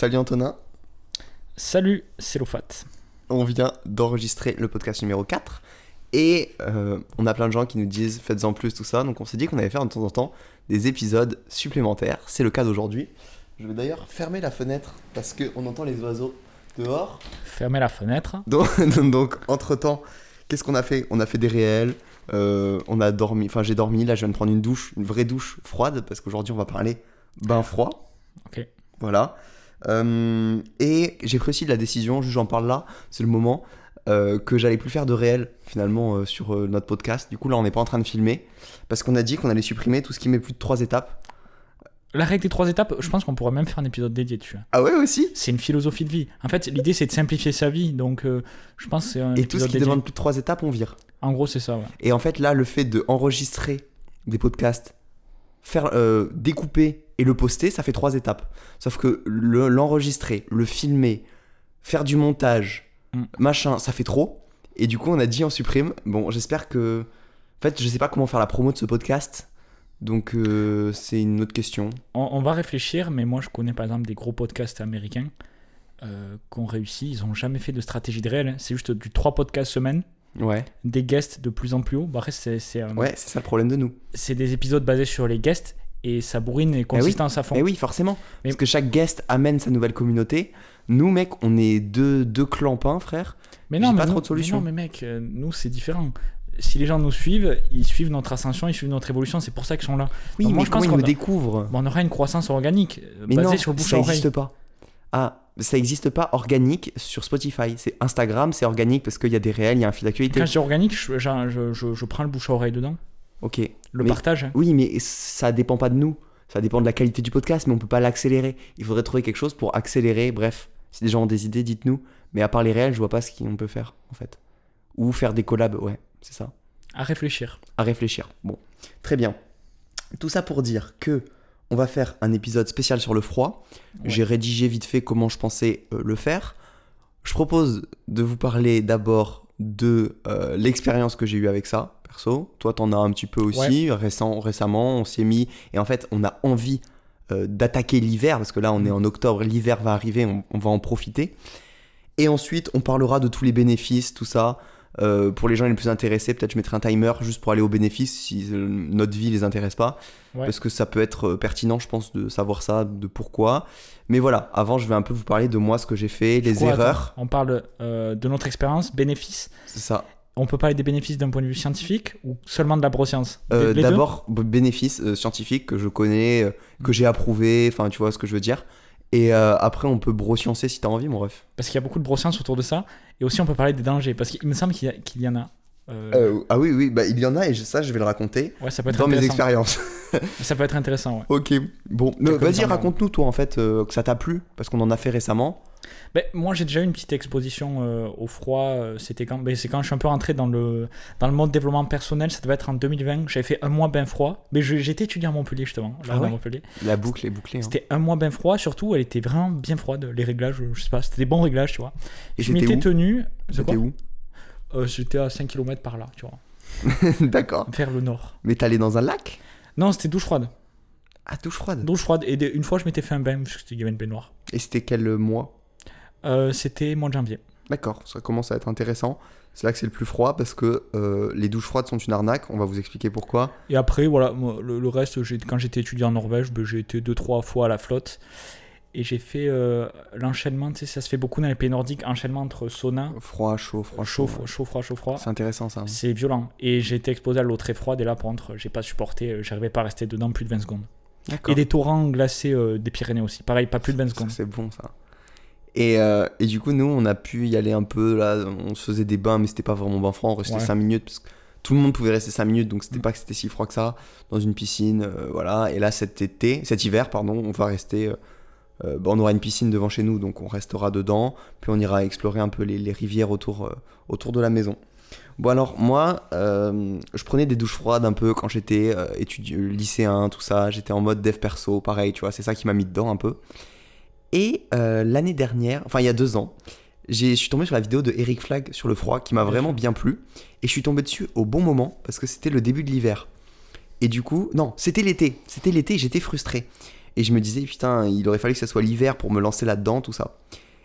Salut Antonin. Salut, c'est Lofat. On vient d'enregistrer le podcast numéro 4 et euh, on a plein de gens qui nous disent faites-en plus, tout ça. Donc on s'est dit qu'on allait faire de temps en temps des épisodes supplémentaires. C'est le cas d'aujourd'hui. Je vais d'ailleurs fermer la fenêtre parce qu'on entend les oiseaux dehors. Fermez la fenêtre. Donc, donc entre temps, qu'est-ce qu'on a fait? On a fait des réels. euh, on a dormi, enfin j'ai dormi, là je viens de prendre une douche, une vraie douche froide, parce qu'aujourd'hui on va parler bain froid. Ok. Voilà. Euh, et j'ai pris aussi la décision, j'en parle là, c'est le moment, euh, que j'allais plus faire de réel finalement euh, sur notre podcast. Du coup là on n'est pas en train de filmer, parce qu'on a dit qu'on allait supprimer tout ce qui met plus de trois étapes. La règle des trois étapes, je pense qu'on pourrait même faire un épisode dédié dessus. Ah ouais aussi? C'est une philosophie de vie. En fait, l'idée c'est de simplifier sa vie, donc je pense que c'est un Et tout ce qui dédié. demande plus de trois étapes, on vire. En gros, c'est ça, ouais. Et en fait, là, le fait d'enregistrer des podcasts, faire euh, découper et le poster, ça fait trois étapes. Sauf que le- l'enregistrer, le, filmer, faire du montage, Mm. machin, ça fait trop. Et du coup, on a dit on supprime. Bon, j'espère que. En fait, je sais pas comment faire la promo de ce podcast. Donc, euh, c'est une autre question. On, on va réfléchir, mais moi je connais par exemple des gros podcasts américains euh, qui ont réussi. Ils ont jamais fait de stratégie de réel. hein. C'est juste du 3 podcasts semaine, Ouais, des guests de plus en plus haut. Bah, après, c'est c'est, euh, ouais, c'est ça le problème de nous. c'est des épisodes basés sur les guests et ça bourrine les consistances à fond. Eh oui, forcément. Mais- Parce que chaque guest amène sa nouvelle communauté. Nous, mec, on est deux, deux clampins, frère. Mais J'ai non, mais pas nous- trop de solutions. Mais non, mais mec, euh, nous c'est différent. Si les gens nous suivent, ils suivent notre ascension, ils suivent notre évolution, c'est pour ça qu'ils sont là. Oui, Donc mais je pense qu'on nous a- Bon, on aura une croissance organique euh, Mais basée non, sur le bouche ça n'existe pas. Ah, ça n'existe pas organique sur Spotify. C'est Instagram, c'est organique parce qu'il y a des réels, il y a un fil d'actualité. Quand je dis organique, je, je, je- je- prends le bouche à oreille dedans, Ok. le Mais- partage. hein. Oui, mais ça dépend pas de nous. Ça dépend de la qualité du podcast, mais on peut pas l'accélérer. Il faudrait trouver quelque chose pour accélérer. Bref, si des gens ont des idées, dites-nous. Mais à part les réels, je vois pas ce qu'on peut faire, en fait. Ou faire des collabs, ouais, c'est ça. À réfléchir. à réfléchir. Bon, très bien. Tout ça pour dire que on va faire un épisode spécial sur le froid. Ouais. J'ai rédigé vite fait comment je pensais euh, le faire. Je propose de vous parler d'abord de euh, l'expérience que j'ai eue avec ça, perso. Toi, t'en as un petit peu aussi. Récent, récemment, on s'est mis et en fait, on a envie euh, d'attaquer l'hiver parce que là, on est en octobre, l'hiver va arriver, on, on va en profiter. Et ensuite, on parlera de tous les bénéfices, tout ça. Euh, pour les gens les plus intéressés, peut-être je mettrai un timer juste pour aller aux bénéfices si notre vie les intéresse pas. Ouais. Parce que ça peut être euh, pertinent, je pense, de savoir ça, de pourquoi. Mais voilà, avant, je vais un peu vous parler de moi, ce que j'ai fait, les erreurs. attends, On parle euh, de notre expérience, bénéfices. C'est ça. On peut parler des bénéfices d'un point de vue scientifique ou seulement de la broscience? Euh, D'abord, bénéfices euh, scientifiques que je connais, que j'ai approuvé, enfin, tu vois ce que je veux dire. Et euh, après, on peut brosciencer si t'as envie, mon ref. Parce qu'il y a beaucoup de broscience autour de ça. Et aussi, on peut parler des dangers. Parce qu'il me semble qu'il y, a- qu'il y en a. Euh, Euh, ah oui, oui, bah, il y en a et ça, je vais le raconter ouais, ça peut être dans mes expériences. Ça peut être intéressant, ouais. Ok, bon, vas-y, exemples. raconte-nous toi en fait que ça t'a plu parce qu'on en a fait récemment. Ben, moi, j'ai déjà eu une petite exposition euh, au froid. euh, C'était quand, ben, c'est quand je suis un peu rentré dans le dans le mode développement personnel. Ça devait être en 2020. J'avais fait un mois bien froid. Mais j'étais étudiant à Montpellier justement. là, Ah à ouais Montpellier. La boucle est bouclée. hein. C'était un mois bien froid. Surtout, elle était vraiment bien froide. Les réglages, je sais pas, c'était des bons réglages, tu vois. Et je m'étais tenu. C'était où Euh, J'étais à 5 km par là, tu vois, D'accord. vers le nord. Mais t'allais dans un lac? Non, c'était douche froide. Ah, douche froide. Douche froide. Et une fois, je m'étais fait un bain parce qu'il y avait une baignoire. Et c'était quel mois? Euh, c'était mois de janvier. D'accord, ça commence à être intéressant. C'est là que c'est le plus froid parce que euh, les douches froides sont une arnaque. On va vous expliquer pourquoi. Et après, voilà, moi, le, le reste, quand j'étais étudiant en Norvège, ben, j'ai été deux, trois fois à la flotte. Et j'ai fait euh, l'enchaînement, tu sais, ça se fait beaucoup dans les pays nordiques, enchaînement entre sauna, Froid, chaud, froid, chaud, chaud. chaud, chaud, froid, chaud, froid. C'est intéressant ça. C'est violent. Et j'ai été exposé à l'eau très froide, et là, par contre, j'ai pas supporté, euh, j'arrivais pas à rester dedans plus de 20 secondes. Et des torrents glacés euh, des Pyrénées aussi. Pareil, pas plus de 20 Ça, secondes. C'est bon ça. Et, euh, et du coup, nous, on a pu y aller un peu. Là, on se faisait des bains, mais c'était pas vraiment bain froid. On restait Ouais. 5 minutes. Parce que tout le monde pouvait rester 5 minutes, donc c'était Mm. pas que c'était si froid que ça. Dans une piscine, euh, voilà. Et là, cet été, cet hiver, pardon, on va rester. euh, euh, bah, on aura une piscine devant chez nous, donc on restera dedans. Puis on ira explorer un peu les, les rivières autour, autour de la maison. Bon alors moi, euh, je prenais des douches froides un peu quand j'étais euh, étudiant, lycéen, tout ça. J'étais en mode dev perso, pareil, tu vois, c'est ça qui m'a mis dedans un peu. Et euh, l'année dernière, enfin il y a deux ans, j'ai- je suis tombé sur la vidéo de Eric Flag sur le froid qui m'a vraiment bien plu. Et je suis tombé dessus au bon moment parce que c'était le début de l'hiver. Et du coup, non, c'était l'été. C'était l'été et j'étais frustré. Et je me disais, putain, il aurait fallu que ça soit l'hiver pour me lancer là-dedans, tout ça.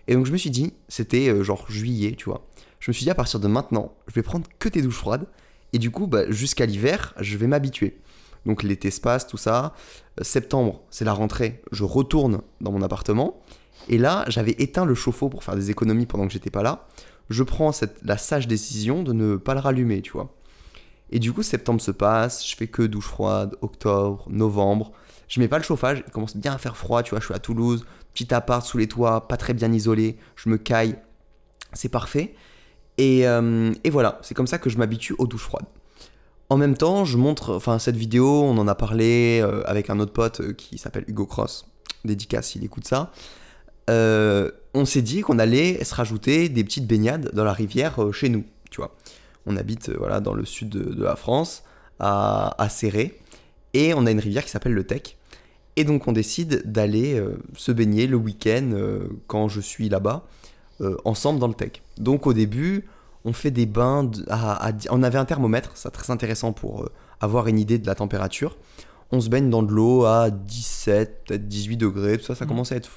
Et donc je me suis dit, c'était euh, genre juillet, tu vois. Je me suis dit, à partir de maintenant, je vais prendre que des douches froides. Et du coup, bah, jusqu'à l'hiver, je vais m'habituer. Donc l'été se passe, tout ça. Septembre, c'est la rentrée. Je retourne dans mon appartement. Et là, j'avais éteint le chauffe-eau pour faire des économies pendant que j'étais pas là. Je prends la sage décision de ne pas le rallumer, tu vois. Et du coup, septembre se passe, je fais que douche froide, octobre, novembre. Je mets pas le chauffage, il commence bien à faire froid, tu vois, je suis à Toulouse, petit appart sous les toits, pas très bien isolé, je me caille, c'est parfait. Et, euh, et voilà, c'est comme ça que je m'habitue aux douches froides. En même temps, je montre, enfin cette vidéo, on en a parlé euh, avec un autre pote euh, qui s'appelle Hugo Cross, dédicace s'il écoute ça. on s'est dit qu'on allait se rajouter des petites baignades dans la rivière chez nous, tu vois. On habite voilà dans le sud de, la France, à, à Serré, et on a une rivière qui s'appelle le Tech. Et donc on décide d'aller euh, se baigner le week-end euh, quand je suis là-bas, euh, ensemble dans le tech. Donc au début, on fait des bains, à, on avait un thermomètre, c'est très intéressant pour avoir une idée de la température. On se baigne dans de l'eau à 17, peut-être 18 degrés, tout ça, ça mmh. commençait à être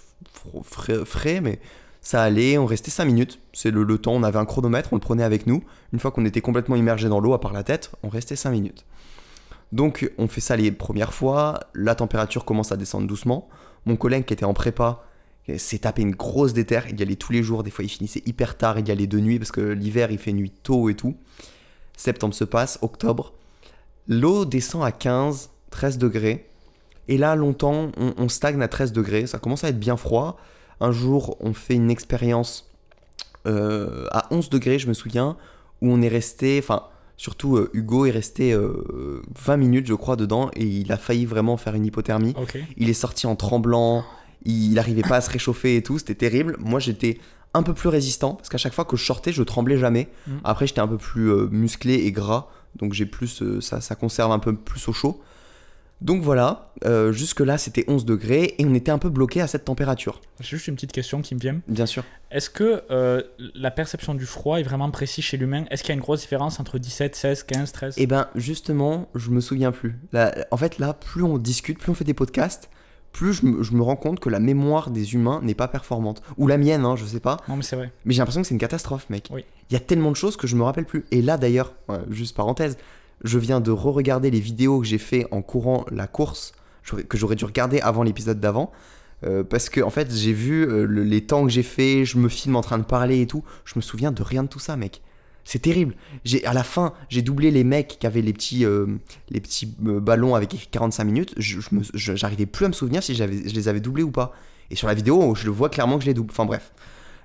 frais, mais ça allait, on restait 5 minutes, c'est le, le temps, on avait un chronomètre, on le prenait avec nous. Une fois qu'on était complètement immergé dans l'eau, à part la tête, on restait 5 minutes. Donc on fait ça les premières fois, la température commence à descendre doucement. Mon collègue qui était en prépa s'est tapé une grosse déterre, il y allait tous les jours, des fois il finissait hyper tard, il y allait de nuit parce que l'hiver il fait nuit tôt et tout. Septembre se passe, octobre, l'eau descend à 15, 13 degrés. Et là longtemps on, stagne à 13 degrés, ça commence à être bien froid. Un jour on fait une expérience euh, à 11 degrés je me souviens, où on est resté, enfin Surtout, euh, Hugo est resté 20 euh, minutes, je crois, dedans et il a failli vraiment faire une hypothermie. Il est sorti en tremblant, il n'arrivait pas à se réchauffer et tout, c'était terrible. Moi, j'étais un peu plus résistant parce qu'à chaque fois que je sortais, je tremblais jamais. Mm. Après, j'étais un peu plus euh, musclé et gras, donc j'ai plus, ça, ça conserve un peu plus au chaud. Donc voilà, euh, jusque-là c'était 11 degrés et on était un peu bloqué à cette température. J'ai juste une petite question qui me vient. Bien sûr. Est-ce que euh, la perception du froid est vraiment précise chez l'humain? Est-ce qu'il y a une grosse différence entre 17, 16, 15, 13 Eh ben justement, je me souviens plus. en fait là, plus on discute, plus on fait des podcasts, plus je me, rends compte que la mémoire des humains n'est pas performante. Ou la mienne, hein, je sais pas. Non mais c'est vrai. Mais j'ai l'impression que c'est une catastrophe, mec. Oui. Il y a tellement de choses que je me rappelle plus. Et là d'ailleurs, juste parenthèse, je viens de re-regarder les vidéos que j'ai fait en courant la course que j'aurais dû regarder avant l'épisode d'avant. Euh, parce que en fait j'ai vu euh, les temps que j'ai fait, je me filme en train de parler et tout, je me souviens de rien de tout ça mec. C'est terrible. J'ai à la fin, j'ai doublé les mecs qui avaient les petits euh, les petits ballons avec 45 minutes, je, j'arrivais plus à me souvenir si j'avais je les avais doublés ou pas. Et sur la vidéo, je le vois clairement que je les double. Enfin bref.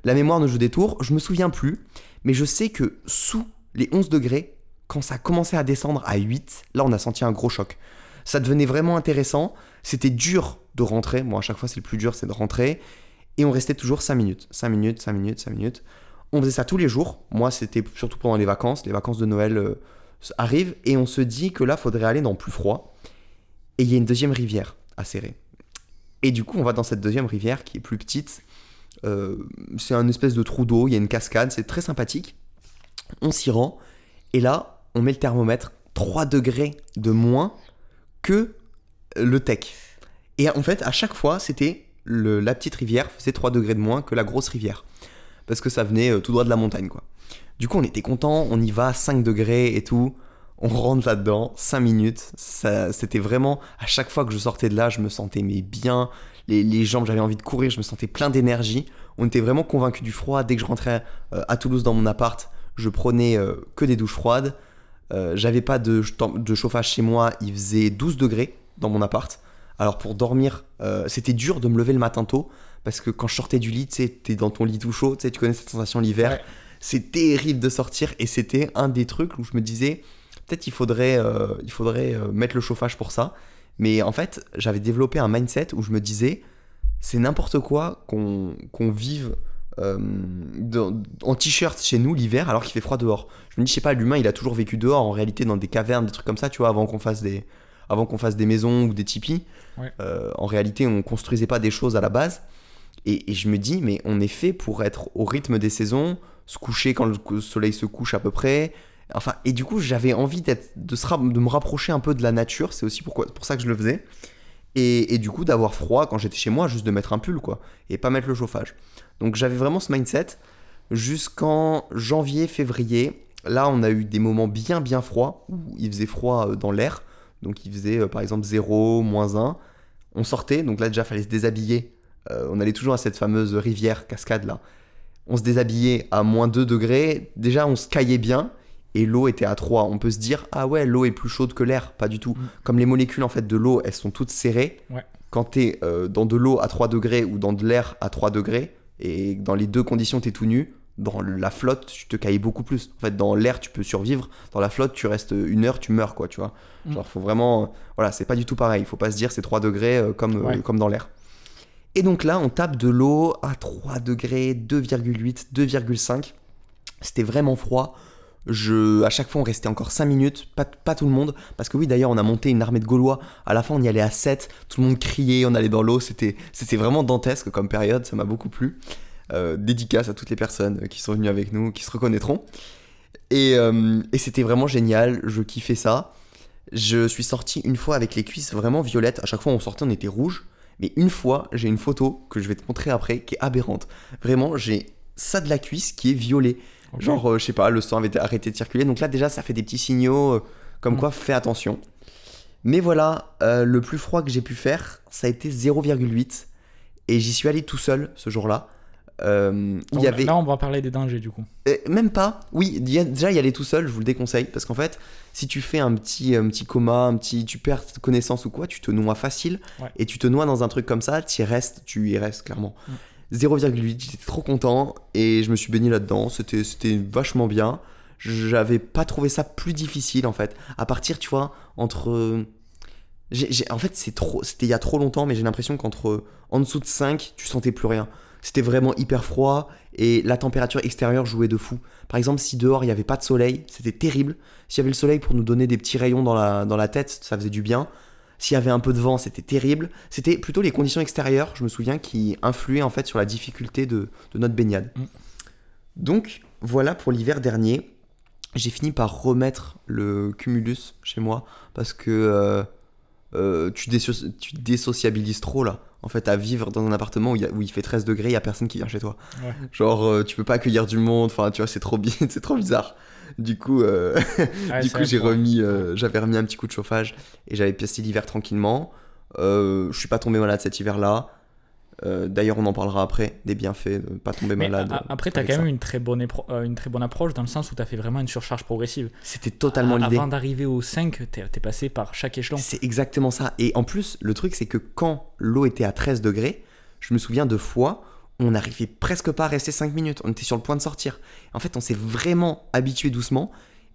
La mémoire ne joue des tours, je me souviens plus, mais je sais que sous les 11 degrés, quand ça a commencé à descendre à 8, là on a senti un gros choc ça devenait vraiment intéressant. C'était dur de rentrer. Moi, à chaque fois, c'est le plus dur, c'est de rentrer. Et on restait toujours 5 minutes. 5 minutes, 5 minutes, 5 minutes. On faisait ça tous les jours. Moi, c'était surtout pendant les vacances. Les vacances de Noël euh, arrivent. Et on se dit que là, faudrait aller dans plus froid. Et il y a une deuxième rivière à serrer. Et du coup, on va dans cette deuxième rivière qui est plus petite. Euh, c'est un espèce de trou d'eau. Il y a une cascade. C'est très sympathique. On s'y rend. Et là, on met le thermomètre 3 degrés de moins que le tech. Et en fait, à chaque fois, c'était la petite rivière faisait 3 degrés de moins que la grosse rivière. Parce que ça venait euh, tout droit de la montagne, quoi. Du coup, on était content, on y va, 5 degrés et tout. On rentre là-dedans, 5 minutes. C'était vraiment, à chaque fois que je sortais de là, je me sentais mais bien. Les, jambes, j'avais envie de courir, je me sentais plein d'énergie. On était vraiment convaincus du froid. Dès que je rentrais euh, à Toulouse dans mon appart, je prenais euh, que des douches froides. J'avais pas de, de, chauffage chez moi, il faisait 12 degrés dans mon appart. Alors pour dormir, c'était dur de me lever le matin tôt parce que quand je sortais du lit, tu sais, t'es dans ton lit tout chaud, tu sais, tu connais cette sensation l'hiver. C'est terrible de sortir et c'était un des trucs où je me disais peut-être il faudrait, euh, il faudrait mettre le chauffage pour ça. Mais en fait, j'avais développé un mindset où je me disais c'est n'importe quoi qu'on vive euh, en t-shirt chez nous l'hiver alors qu'il fait froid dehors. Je me dis, je sais pas, l'humain il a toujours vécu dehors en réalité dans des cavernes, des trucs comme ça, tu vois, avant qu'on fasse des, avant qu'on fasse des maisons ou des tipis. Euh, en réalité, on construisait pas des choses à la base. Et, je me dis, mais on est fait pour être au rythme des saisons, se coucher quand le soleil se couche à peu près. Enfin, et du coup, j'avais envie de, de me rapprocher un peu de la nature. C'est aussi pourquoi, pour ça que je le faisais. Et, et du coup, d'avoir froid quand j'étais chez moi, juste de mettre un pull, quoi. Et pas mettre le chauffage. Donc j'avais vraiment ce mindset jusqu'en janvier, février. Là, on a eu des moments bien, bien froids où il faisait froid euh, dans l'air. Donc il faisait euh, par exemple 0, moins 1. On sortait, donc là déjà, fallait se déshabiller. Euh, on allait toujours à cette fameuse rivière, cascade là. On se déshabillait à moins 2 degrés. Déjà, on se caillait bien et l'eau était à 3. On peut se dire, ah ouais, l'eau est plus chaude que l'air. Pas du tout. Mm. Comme les molécules en fait de l'eau, elles sont toutes serrées. Ouais. Quand tu es dans de l'eau à 3 degrés ou dans de l'air à 3 degrés, et dans les deux conditions, tu es tout nu, dans la flotte, tu te cailles beaucoup plus. En fait, dans l'air, tu peux survivre. Dans la flotte, tu restes une heure, tu meurs, quoi, tu vois. Mm. Genre, faut vraiment. Voilà, c'est pas du tout pareil. Il faut pas se dire c'est 3 degrés euh, comme, euh, comme dans l'air. Et donc là, on tape de l'eau à 3 degrés, 2,8, 2,5. C'était vraiment froid. Je, à chaque fois, on restait encore 5 minutes, pas, tout le monde. Parce que oui, d'ailleurs, on a monté une armée de Gaulois. À la fin, on y allait à 7. Tout le monde criait, on allait dans l'eau. C'était, c'était vraiment dantesque comme période. Ça m'a beaucoup plu. Euh, dédicace à toutes les personnes qui sont venues avec nous, qui se reconnaîtront. Et, euh, et c'était vraiment génial. Je kiffais ça. Je suis sorti une fois avec les cuisses vraiment violettes. À chaque fois, on sortait, on était rouge. Mais une fois, j'ai une photo que je vais te montrer après qui est aberrante. Vraiment, j'ai ça de la cuisse qui est violet. Genre, euh, je sais pas, le sang avait arrêté de circuler. Donc là, déjà, ça fait des petits signaux euh, comme Mm. quoi, fais attention. Mais voilà, euh, le plus froid que j'ai pu faire, ça a été 0,8. Et j'y suis allé tout seul ce jour-là. Euh, il y avait. Là, on va parler des dangers du coup. Euh, même pas. Oui, y a- déjà y aller tout seul, je vous le déconseille parce qu'en fait, si tu fais un petit, un petit coma, un petit, tu perds connaissance ou quoi, tu te noies facile Ouais. et tu te noies dans un truc comme ça, tu y restes, tu y restes clairement. Mm. 0,8, j'étais trop content et je me suis baigné là-dedans. C'était, c'était vachement bien. J'avais pas trouvé ça plus difficile en fait. À partir, tu vois, entre en fait, c'est trop, c'était il y a trop longtemps, mais j'ai l'impression qu'entre en dessous de 5, tu sentais plus rien. C'était vraiment hyper froid et la température extérieure jouait de fou. Par exemple, si dehors il n'y avait pas de soleil, c'était terrible. S'il y avait le soleil pour nous donner des petits rayons dans la, dans la tête, ça faisait du bien. S'il y avait un peu de vent, c'était terrible. C'était plutôt les conditions extérieures, je me souviens, qui influaient en fait sur la difficulté de, de notre baignade. Mm. Donc voilà pour l'hiver dernier. J'ai fini par remettre le cumulus chez moi parce que euh, euh, tu, déso- tu désociabilises trop là. En fait, à vivre dans un appartement où il, y a- où il fait 13 degrés, il y a personne qui vient chez toi. Ouais. Genre, euh, tu peux pas accueillir du monde. Enfin, tu vois, c'est trop bien, c'est trop bizarre. Du coup, euh, Ouais, du c'est coup, vrai j'ai remis, euh, j'avais remis un petit coup de chauffage et j'avais passé l'hiver tranquillement. Je suis pas tombé malade cet hiver-là. Euh, D'ailleurs, on en parlera après des bienfaits de pas tomber Mais malade. a- après, tu as quand ça. même une très, bonne euh, une très bonne approche dans le sens où tu as fait vraiment une surcharge progressive. C'était totalement l'idée. Avant d'arriver au 5, tu es, passé par chaque échelon. C'est exactement ça. Et en plus, le truc, c'est que quand l'eau était à 13 degrés, je me souviens de fois, on n'arrivait presque pas à rester 5 minutes. On était sur le point de sortir. En fait, on s'est vraiment habitué doucement.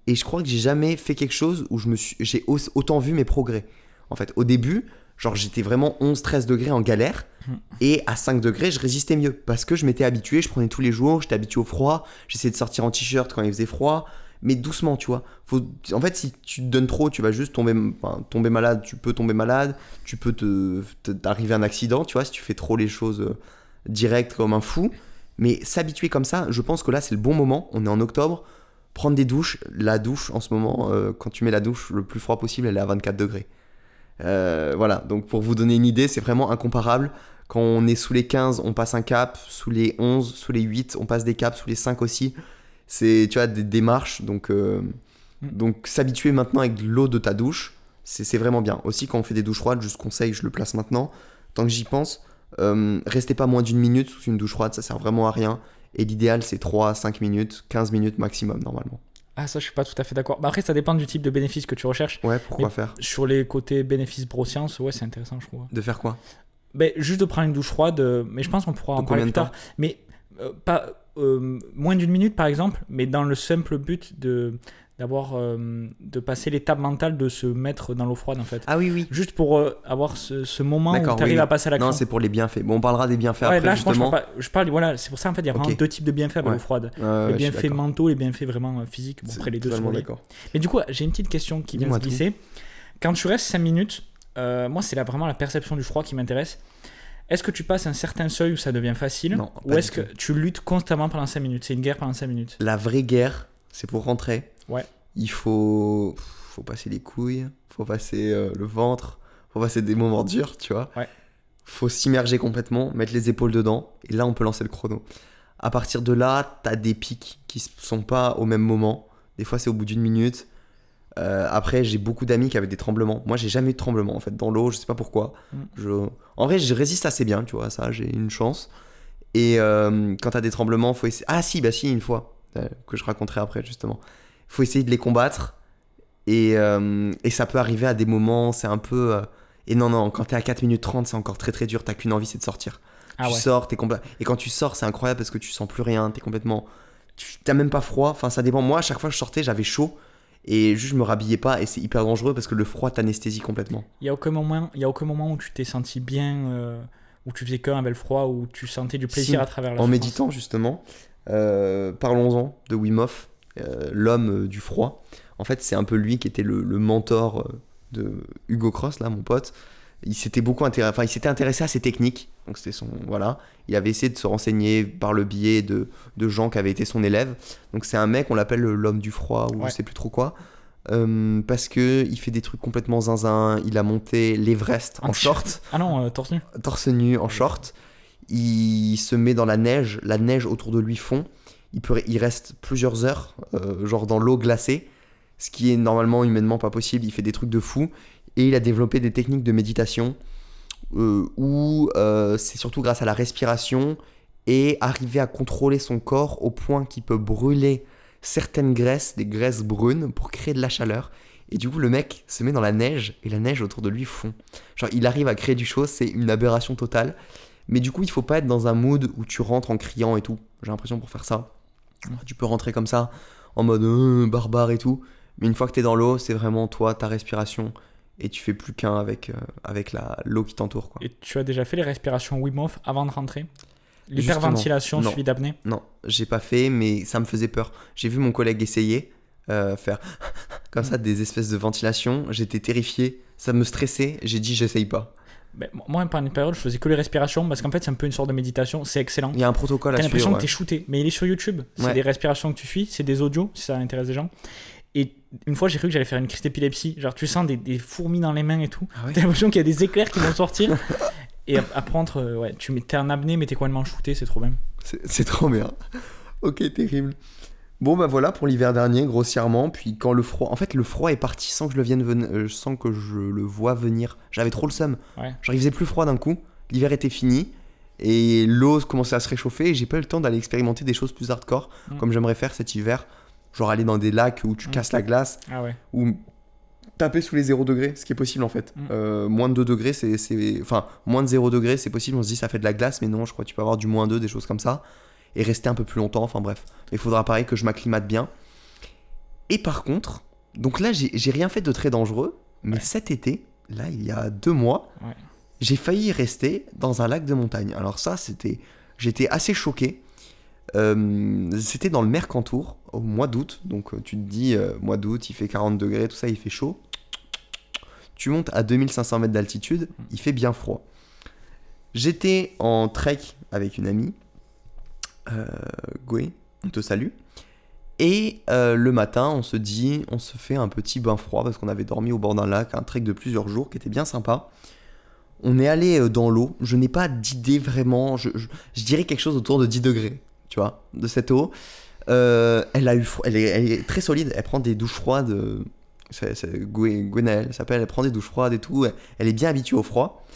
Et je crois que j'ai jamais fait quelque chose où je me j'ai au- autant vu mes progrès. En fait, au début, genre j'étais vraiment 11-13 degrés en galère. Hmm. Et à 5 degrés, je résistais mieux. Parce que je m'étais habitué, je prenais tous les jours, j'étais habitué au froid. J'essayais de sortir en t-shirt quand il faisait froid. Mais doucement, tu vois. Faut... En fait, si tu te donnes trop, tu vas juste tomber, enfin, tomber malade. Tu peux tomber malade. Tu peux te, te- t'arriver à un accident, tu vois, si tu fais trop les choses euh, directes comme un fou. Mais s'habituer comme ça, je pense que là, c'est le bon moment. On est en octobre. Prendre des douches. La douche, en ce moment, euh, quand tu mets la douche le plus froid possible, elle est à 24 degrés. Euh, voilà, donc pour vous donner une idée, c'est vraiment incomparable. Quand on est sous les 15, on passe un cap. Sous les 11, sous les 8, on passe des caps. Sous les 5 aussi. C'est, tu vois, des démarches. Donc, euh, Mm. donc s'habituer maintenant avec de l'eau de ta douche, c'est c'est vraiment bien. Aussi, quand on fait des douches froides, juste conseil, je le place maintenant. Tant que j'y pense, euh, restez pas moins d'une minute sous une douche froide, ça sert vraiment à rien. Et l'idéal, c'est 3 à 5 minutes, 15 minutes maximum normalement. Ah, ça, je suis pas tout à fait d'accord. Bah, après, ça dépend du type de bénéfice que tu recherches. Ouais, pourquoi Mais- faire? Sur les côtés bénéfices broscience, ouais, c'est intéressant, je trouve. De faire quoi? Ben, juste de prendre une douche froide, euh, mais je pense qu'on pourra De en parler plus tard. Mais euh, pas euh, moins d'une minute, par exemple, mais dans le simple but de d'avoir euh, de passer l'étape mentale de se mettre dans l'eau froide en fait. Ah oui, oui. Juste pour euh, avoir ce, ce moment où tu arrives oui, à passer à l'action. Non, c'est pour les bienfaits. Bon, on parlera des bienfaits Ouais, après, là, je, pense, je justement. parle, je parle, voilà, c'est pour ça en fait, il y a vraiment deux types de bienfaits avec Ouais. l'eau froide. Les bienfaits mentaux, les bienfaits vraiment euh, physiques. Bon, après les deux sont d'accord. Mais du coup, j'ai une petite question qui vient se glisser. Quand tu restes 5 minutes, moi, c'est là vraiment la perception du froid qui m'intéresse. Est-ce que tu passes un certain seuil où ça devient facile Non, Ou est-ce que tu luttes constamment pendant 5 minutes? C'est une guerre pendant 5 minutes La vraie guerre, c'est pour rentrer. Ouais. Il faut, faut passer les couilles, faut passer euh, le ventre, faut passer des moments durs, tu vois. Ouais. Faut s'immerger complètement, mettre les épaules dedans, et là, on peut lancer le chrono. À partir de là, t'as des pics qui sont pas au même moment. Des fois, c'est au bout d'une minute. Euh, après, j'ai beaucoup d'amis qui avaient des tremblements. Moi, j'ai jamais eu de tremblement en fait dans l'eau. Je sais pas pourquoi. Mm. Je... En vrai, je résiste assez bien, tu vois. Ça, j'ai une chance. Et euh, quand t'as des tremblements, faut essayer. Ah si, bah si, une fois euh, que je raconterai après justement. Faut essayer de les combattre. Et, euh, et ça peut arriver à des moments, c'est un peu. euh, Et non, non, quand t'es à 4 minutes 30, c'est encore très très dur. T'as qu'une envie, c'est de sortir. Ah tu ouais. sors, t'es complètement. Et quand tu sors, c'est incroyable parce que tu sens plus rien. T'es complètement. T'as même pas froid. Enfin, ça dépend. Moi, à chaque fois que je sortais, j'avais chaud. Et juste, je me rhabillais pas. Et c'est hyper dangereux parce que le froid t'anesthésie complètement. Il y a aucun moment, il y a aucun moment où tu t'es senti bien, euh, où tu faisais qu'un avec le froid, où tu sentais du plaisir Si, à travers la En méditant, justement, euh, parlons-en de Wim Hof, l'homme euh, du froid. En fait, c'est un peu lui qui était le, le mentor euh, de Hugo Cross, là, mon pote. Il s'était beaucoup intéressé, enfin, il s'était intéressé à ses techniques. Donc, c'était son. Voilà. Il avait essayé de se renseigner par le biais de, de gens qui avaient été son élève. Donc, c'est un mec, on l'appelle l'homme du froid, ou Ouais. je sais plus trop quoi. Euh, parce que il fait des trucs complètement zinzin. Il a monté l'Everest en En short Ah non, euh, torse nu. torse nu en short. Il se met dans la neige, la neige autour de lui fond. Il, reste plusieurs heures, euh, genre dans l'eau glacée, ce qui est normalement humainement pas possible. Il fait des trucs de fou. Et il a développé des techniques de méditation euh, où euh, c'est surtout grâce à la respiration et arriver à contrôler son corps au point qu'il peut brûler certaines graisses, des graisses brunes, pour créer de la chaleur. Et du coup, le mec se met dans la neige et la neige autour de lui fond. Genre, il arrive à créer du chose, c'est une aberration totale. Mais du coup, il faut pas être dans un mood où tu rentres en criant et tout. J'ai l'impression pour faire ça. Tu peux rentrer comme ça, en mode euh, barbare et tout. Mais une fois que t'es dans l'eau, c'est vraiment toi, ta respiration. Et tu fais plus qu'un avec, euh, avec la- l'eau qui t'entoure. Et tu as déjà fait les respirations Wim Hof avant de rentrer? L'hyperventilation suivie d'apnée? Non, j'ai pas fait, mais ça me faisait peur. J'ai vu mon collègue essayer, euh, faire comme ça des espèces de ventilation. J'étais terrifié, ça me stressait. J'ai dit, j'essaye pas. Ben, Moi, pendant une période, je faisais que les respirations parce qu'en fait, c'est un peu une sorte de méditation. C'est excellent. Il y a un protocole T'as à l'impression suivre. que t'es shooté, mais il est sur YouTube. C'est Ouais. des respirations que tu suis, c'est des audios, si ça intéresse des gens. Et une fois, j'ai cru que j'allais faire une crise d'épilepsie. Genre, tu sens des, des fourmis dans les mains et tout. Ah ouais T'as l'impression qu'il y a des éclairs qui vont sortir. et ap- après, entre, euh, ouais, tu t'es en apnée, mais t'es complètement shooté, c'est trop bien. C'est c'est trop bien. ok, terrible. Bon, bah voilà pour l'hiver dernier, grossièrement. Puis quand le froid. En fait, le froid est parti sans que je le, vienne ven- euh, sans que je le vois venir. J'avais trop le seum. Ouais. Genre, il faisait plus froid d'un coup. L'hiver était fini. Et l'eau commençait à se réchauffer. Et j'ai pas eu le temps d'aller expérimenter des choses plus hardcore. Mm. Comme j'aimerais faire cet hiver. Genre aller dans des lacs où tu Mm. casses la glace. Ah ouais. Ou taper sous les 0 degrés, ce qui est possible en fait. Mm. Euh, moins de 2 degrés, c'est. c'est- Enfin, moins de 0 degrés, c'est possible. On se dit ça fait de la glace, mais non, je crois que tu peux avoir du moins 2, des choses comme ça. Et rester un peu plus longtemps, enfin bref. Il faudra pareil que je m'acclimate bien. Et par contre, donc là, j'ai rien fait de très dangereux, mais Ouais. cet été, là, il y a deux mois, Ouais. j'ai failli rester dans un lac de montagne. Alors ça, c'était. J'étais assez choqué. Euh, c'était dans le Mercantour au mois d'août. Donc euh, tu te dis, euh, mois d'août, il fait 40 degrés, tout ça, il fait chaud. Tu montes à 2500 mètres d'altitude, il fait bien froid. J'étais en trek avec une amie, Goué, on te salue. Et euh, le matin, on se dit, on se fait un petit bain froid parce qu'on avait dormi au bord d'un lac, un trek de plusieurs jours qui était bien sympa. On est allé euh, dans l'eau. Je n'ai pas d'idée vraiment. Je, dirais quelque chose autour de 10 degrés, tu vois, de cette eau. Euh, elle a eu, elle est, très solide. Elle prend des douches froides. euh, C'est, c'est Gwe- Gwenaëlle, elle s'appelle. Elle prend des douches froides et tout. Elle est bien habituée au froid.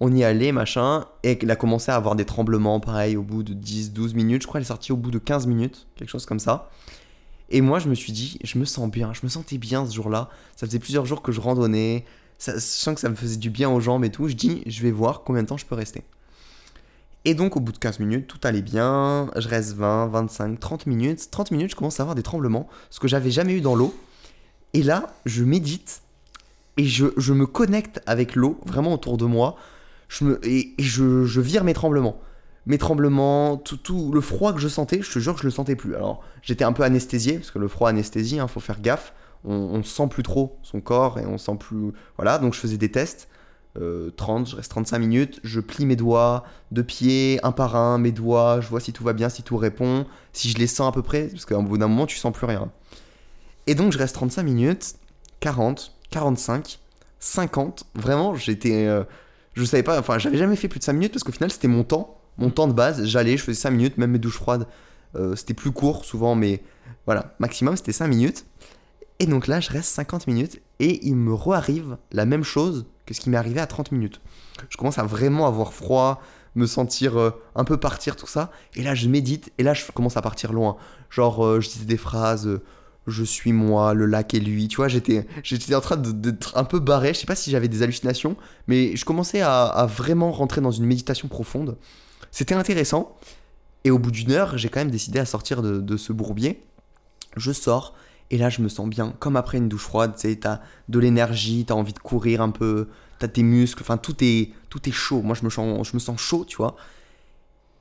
On y allait, machin. Et elle a commencé à avoir des tremblements, pareil, au bout de 10, 12 minutes. Je crois qu'elle est sortie au bout de 15 minutes, quelque chose comme ça. Et moi, je me suis dit, je me sens bien. Je me sentais bien ce jour-là. Ça faisait plusieurs jours que je randonnais. Ça, que ça me faisait du bien aux jambes et tout. Je dis, je vais voir combien de temps je peux rester. Et donc, au bout de 15 minutes, tout allait bien. Je reste 20, 25, 30 minutes. 30 minutes, je commence à avoir des tremblements, ce que j'avais jamais eu dans l'eau. Et là, je médite et je, je me connecte avec l'eau, vraiment autour de moi. Je me, et et je, je vire mes tremblements. Mes tremblements, tout, tout le froid que je sentais, je te jure que je le sentais plus. Alors, j'étais un peu anesthésié, parce que le froid anesthésie, il faut faire gaffe. On, on sent plus trop son corps et on sent plus. Voilà, donc je faisais des tests. Euh, 30, je reste 35 minutes, je plie mes doigts de pied, un par un, mes doigts, je vois si tout va bien, si tout répond, si je les sens à peu près, parce qu'au bout d'un moment, tu sens plus rien. Et donc, je reste 35 minutes, 40, 45, 50. Vraiment, j'étais. euh, je savais pas, enfin, j'avais jamais fait plus de 5 minutes parce qu'au final, c'était mon temps, mon temps de base. J'allais, je faisais 5 minutes, même mes douches froides, euh, c'était plus court souvent, mais voilà, maximum, c'était 5 minutes. Et donc là, je reste 50 minutes et il me re-arrive la même chose que ce qui m'est arrivé à 30 minutes. Je commence à vraiment avoir froid, me sentir euh, un peu partir, tout ça. Et là, je médite et là, je commence à partir loin. Genre, euh, je disais des phrases. Je suis moi, le lac et lui. Tu vois, j'étais, j'étais en train d'être un peu barré. Je sais pas si j'avais des hallucinations, mais je commençais à, vraiment rentrer dans une méditation profonde. C'était intéressant. Et au bout d'une heure, j'ai quand même décidé à sortir de, de ce bourbier. Je sors et là, je me sens bien, comme après une douche froide. Tu sais, t'as de l'énergie, t'as envie de courir un peu, t'as tes muscles, enfin tout est, tout est chaud. Moi, je me, sens, je me sens chaud, tu vois.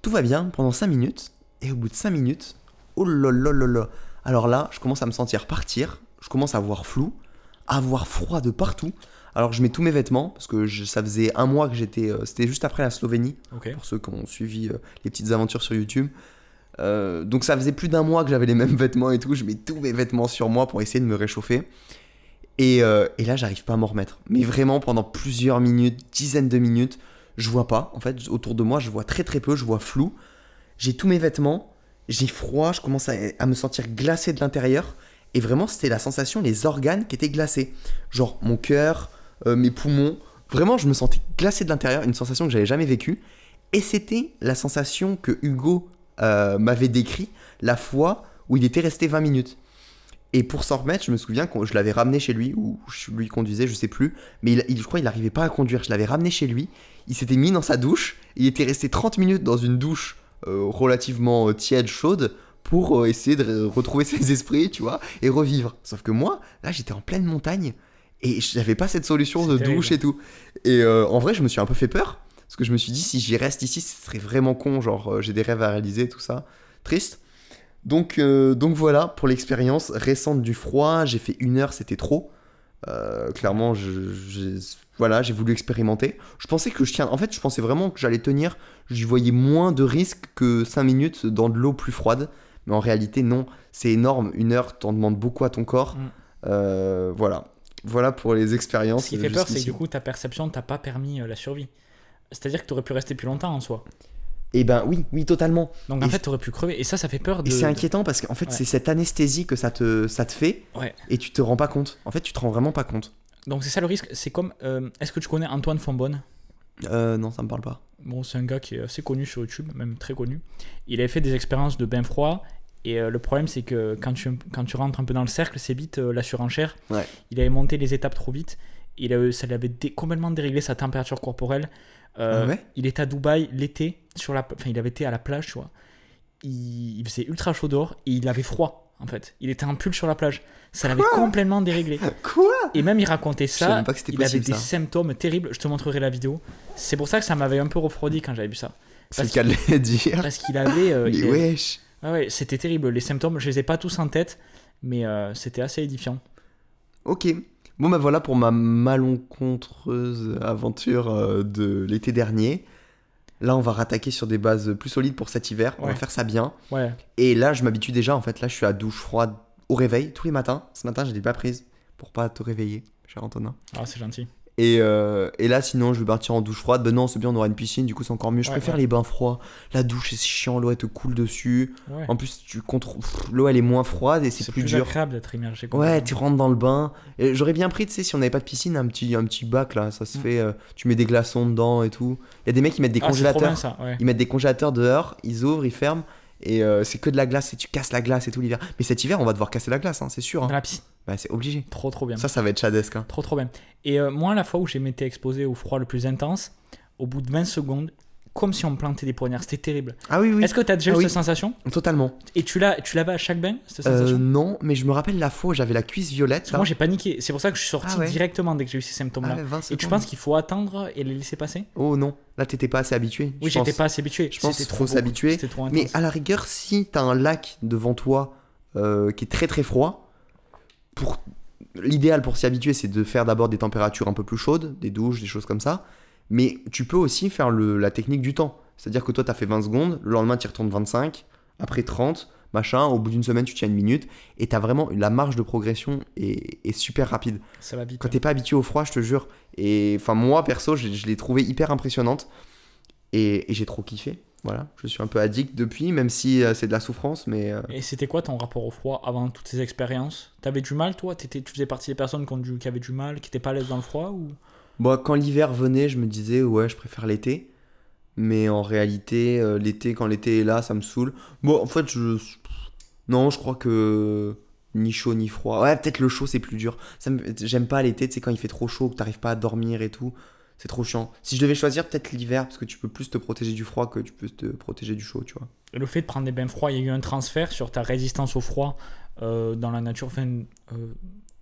Tout va bien pendant 5 minutes. Et au bout de 5 minutes, oh là là là là. Alors là, je commence à me sentir partir. Je commence à avoir flou, à avoir froid de partout. Alors je mets tous mes vêtements parce que je- ça faisait un mois que j'étais. euh, C'était juste après la Slovénie pour ceux qui ont suivi euh, les petites aventures sur YouTube. Euh, donc ça faisait plus d'un mois que j'avais les mêmes vêtements et tout. Je mets tous mes vêtements sur moi pour essayer de me réchauffer. Et, et là, j'arrive pas à m'en remettre. Mais vraiment, pendant plusieurs minutes, dizaines de minutes, je vois pas. En fait, autour de moi, je vois très très peu, je vois flou. J'ai tous mes vêtements, j'ai froid, je commence à, me sentir glacé de l'intérieur. Et vraiment, c'était la sensation, les organes qui étaient glacés. Genre mon cœur, euh, mes poumons. Vraiment, je me sentais glacé de l'intérieur, une sensation que j'avais jamais vécue. Et c'était la sensation que Hugo euh, m'avait décrit la fois où il était resté 20 minutes. Et pour s'en remettre, je me souviens que je l'avais ramené chez lui, ou je lui conduisais, je sais plus. Mais je crois qu'il n'arrivait pas à conduire. Je l'avais ramené chez lui. Il s'était mis dans sa douche. Il était resté 30 minutes dans une douche relativement euh, tiède, chaude, pour euh, essayer de re- retrouver ses esprits, tu vois, et revivre. Sauf que moi, là, j'étais en pleine montagne. Et j'avais pas cette solution de terrible. douche et tout. Et euh, en vrai, je me suis un peu fait peur. Parce que je me suis dit, si j'y reste ici, ce serait vraiment con. Genre, euh, j'ai des rêves à réaliser, tout ça. Triste. Donc, euh, donc voilà, pour l'expérience récente du froid, j'ai fait une heure, c'était trop. Euh, clairement, je- voilà, j'ai voulu expérimenter. Je pensais que je tiens. En fait, je pensais vraiment que j'allais tenir. J'y voyais moins de risques que 5 minutes dans de l'eau plus froide. Mais en réalité, non. C'est énorme. Une heure, t'en demandes beaucoup à ton corps. Mm. Euh, voilà. Voilà pour les expériences. Ce qui fait peur, c'est que du coup, ta perception t'a pas permis euh, la survie. C'est-à-dire que tu aurais pu rester plus longtemps en soi. Eh ben oui, oui, totalement. Donc en Et fait, tu aurais pu crever. Et ça, ça fait peur de. Et c'est inquiétant parce qu'en fait, Ouais. c'est cette anesthésie que ça te, ça te fait Ouais. et tu te rends pas compte. En fait, tu te rends vraiment pas compte. Donc c'est ça le risque. C'est comme. euh, Est-ce que tu connais Antoine Fonbonne Euh, non, ça me parle pas. Bon, c'est un gars qui est assez connu sur YouTube, même très connu. Il avait fait des expériences de bain froid. Et euh, le problème, c'est que quand tu, quand tu rentres un peu dans le cercle, c'est vite euh, la surenchère. Ouais. Il avait monté les étapes trop vite. Il a- ça lui avait dé- complètement déréglé sa température corporelle. Euh, Ah ouais? il était à Dubaï l'été, sur la, enfin, il avait été à la plage, tu vois. Il, il faisait ultra chaud dehors et il avait froid, en fait. Il était en pull sur la plage. Ça l'avait complètement déréglé. Quoi Et même il racontait ça. même pas que il avait possible, des ça. symptômes terribles. Je te montrerai la vidéo. C'est pour ça que ça m'avait un peu refroidi quand j'avais vu ça. C'est le cas de le dire. Parce qu'il avait. euh, il avait- wesh. Ah ouais, c'était terrible. Les symptômes, je les ai pas tous en tête, mais euh, c'était assez édifiant. Ok. Bon, bah voilà pour ma malencontreuse aventure euh, de l'été dernier. Là, on va rattaquer sur des bases plus solides pour cet hiver. On va faire ça bien. Ouais. Et là, je m'habitue déjà. En fait, là, je suis à douche froide au réveil tous les matins. Ce matin, je l'ai pas prise pour pas te réveiller, cher Antonin. Ah, c'est gentil. Et, euh, et là, sinon, je vais partir en douche froide. Ben non, c'est bien, on aura une piscine, du coup, c'est encore mieux. Je Ouais, préfère ouais. les bains froids. La douche, c'est chiant, l'eau, elle te coule dessus. Ouais. En plus, tu contrôles. L'eau, elle est moins froide et c'est C'est plus, plus, dur. agréable d'être immergé. Ouais, tu rentres dans le bain. Et J'aurais bien pris, tu sais, si on n'avait pas de piscine, un petit, un petit bac là. Ça se Mm. fait. euh, tu mets des glaçons dedans et tout. Il y a des mecs qui mettent des Ah, c'est congélateurs. bien ça. Ils mettent des congélateurs dehors, ils ouvrent, ils ferment. Et euh, c'est que de la glace et tu casses la glace et tout l'hiver. Mais cet hiver, on va devoir casser la glace, hein, c'est sûr. hein. Dans la piscine. Bah, c'est obligé. Trop, trop bien. Ça, ça va être chadesque. hein. Trop, trop bien. Et euh, moi, la fois où j'ai m'étais exposé au froid le plus intense, au bout de 20 secondes, comme si on me plantait des poignards. C'était terrible. Ah oui, oui. Est-ce que tu as déjà Ah eu oui. cette sensation? Totalement. Et tu l'as tu l'avais à chaque bain, cette Euh, sensation? non, mais je me rappelle la fois où j'avais la cuisse violette. Là. Moi, j'ai paniqué. C'est pour ça que je suis sorti Ah ouais. directement dès que j'ai eu ces symptômes-là. Ah ouais, 20 Et tu penses qu'il faut attendre et les laisser passer? Oh non, là t'étais pas assez habitué. Oui, j'étais pas assez habitué. je pense qu'il trop s'habituer. Mais à la rigueur, si t'as un lac devant toi euh, qui est très très froid, pour l'idéal pour s'y habituer, c'est de faire d'abord des températures un peu plus chaudes, des douches, des choses comme ça. Mais tu peux aussi faire le- la technique du temps. C'est-à-dire que toi, t'as fait 20 secondes, le lendemain, tu retournes 25, après 30. machin. Au bout d'une semaine, tu tiens une minute et t'as vraiment la marge de progression est, est super rapide. Ça va vite. Quand t'es pas habitué au froid, je te jure. Et enfin, moi perso, je, je l'ai trouvé hyper impressionnante et, et j'ai trop kiffé. Voilà, je suis un peu addict depuis, même si euh, c'est de la souffrance, mais euh, Et c'était quoi ton rapport au froid avant toutes ces expériences? T'avais du mal, toi? T'étais- Tu faisais partie des personnes qui, ont du- qui avaient du mal, qui étaient pas à l'aise dans le froid ou... Bon, quand l'hiver venait, je me disais, ouais, je préfère l'été. Mais en réalité, euh, l'été, quand l'été est là, ça me saoule. Bon, en fait, je. Non, je crois que. Ni chaud ni froid. Ouais, peut-être le chaud, c'est plus dur. Ça me- J'aime pas l'été, tu sais, quand il fait trop chaud, que t'arrives pas à dormir et tout. C'est trop chiant. Si je devais choisir, peut-être l'hiver, parce que tu peux plus te protéger du froid que tu peux te protéger du chaud, tu vois. Et le fait de prendre des bains froids, il y a eu un transfert sur ta résistance au froid euh, dans la nature, euh,